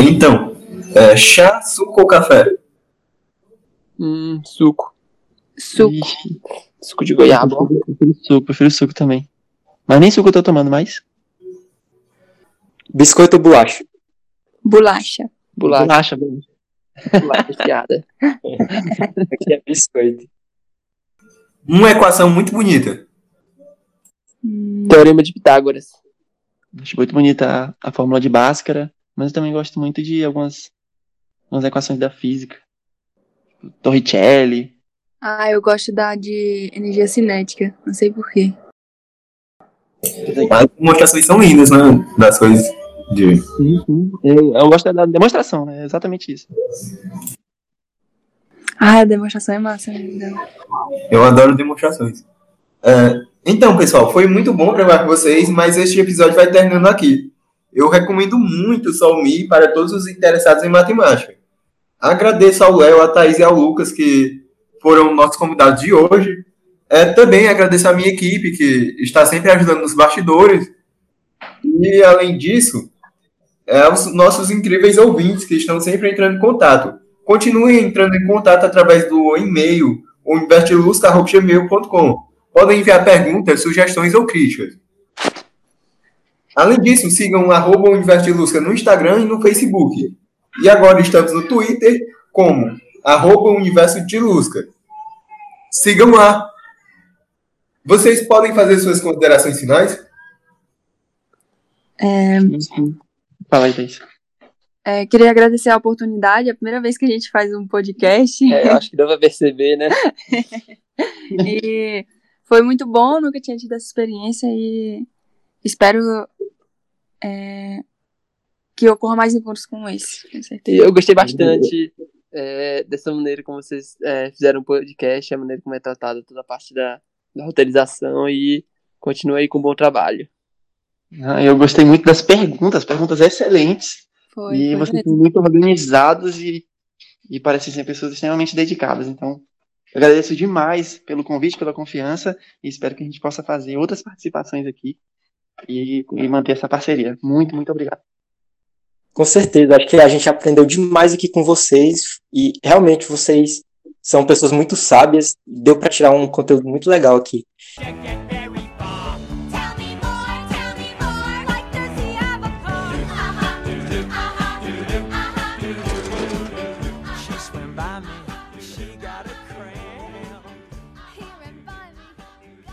Então, é, chá, suco ou café? Hum, suco. Suco. Ixi, Suco de goiaba. ó. prefiro suco, prefiro suco também. Mas nem suco eu tô tomando mais. Biscoito ou bolacha? Bolacha. Bolacha. Bolacha. Bolacha piada. Aqui é biscoito. Uma equação muito bonita. Hum, Teorema de Pitágoras. Acho muito bonita a, a fórmula de Bhaskara, mas eu também gosto muito de algumas, algumas equações da física. Tipo, Torricelli. Ah, eu gosto da de energia cinética. Não sei porquê. As demonstrações são lindas, né? Das coisas de. Sim, sim. Eu, eu gosto da demonstração, é exatamente isso. Ah, a demonstração é massa ainda. Eu adoro demonstrações. É, então, pessoal, foi muito bom gravar com vocês, mas este episódio vai terminando aqui. Eu recomendo muito o Solmi para todos os interessados em matemática. Agradeço ao Léo, a Thaís e ao Lucas, que foram nossos convidados de hoje. É, também agradeço a minha equipe, que está sempre ajudando nos bastidores. E, além disso, é, os nossos incríveis ouvintes, que estão sempre entrando em contato. Continuem entrando em contato através do e-mail, investiluz.gmail.com. Podem enviar perguntas, sugestões ou críticas. Além disso, sigam arroba Univertilusca no Instagram e no Facebook. E agora estamos no Twitter como arroba Universo de Lusca. Sigam lá. Vocês podem fazer suas considerações finais? É, Fala aí, Thaís. é, queria agradecer a oportunidade, é a primeira vez que a gente faz um podcast. É, eu acho que deu pra perceber, né? E foi muito bom, nunca tinha tido essa experiência e espero é, que ocorra mais encontros como esse, com certeza. eu gostei bastante é, dessa maneira como vocês é, fizeram o podcast, a maneira como é tratada toda a parte da, da roteirização e continue aí com um bom trabalho. Ah, Eu gostei muito das perguntas, perguntas excelentes. Foi, e foi vocês são muito organizados e, e parecem ser pessoas extremamente dedicadas. Então, agradeço demais pelo convite, pela confiança e espero que a gente possa fazer outras participações aqui e, e manter essa parceria. Muito, muito obrigado. Com certeza, acho que a gente aprendeu demais aqui com vocês e realmente vocês são pessoas muito sábias. Deu para tirar um conteúdo muito legal aqui. Check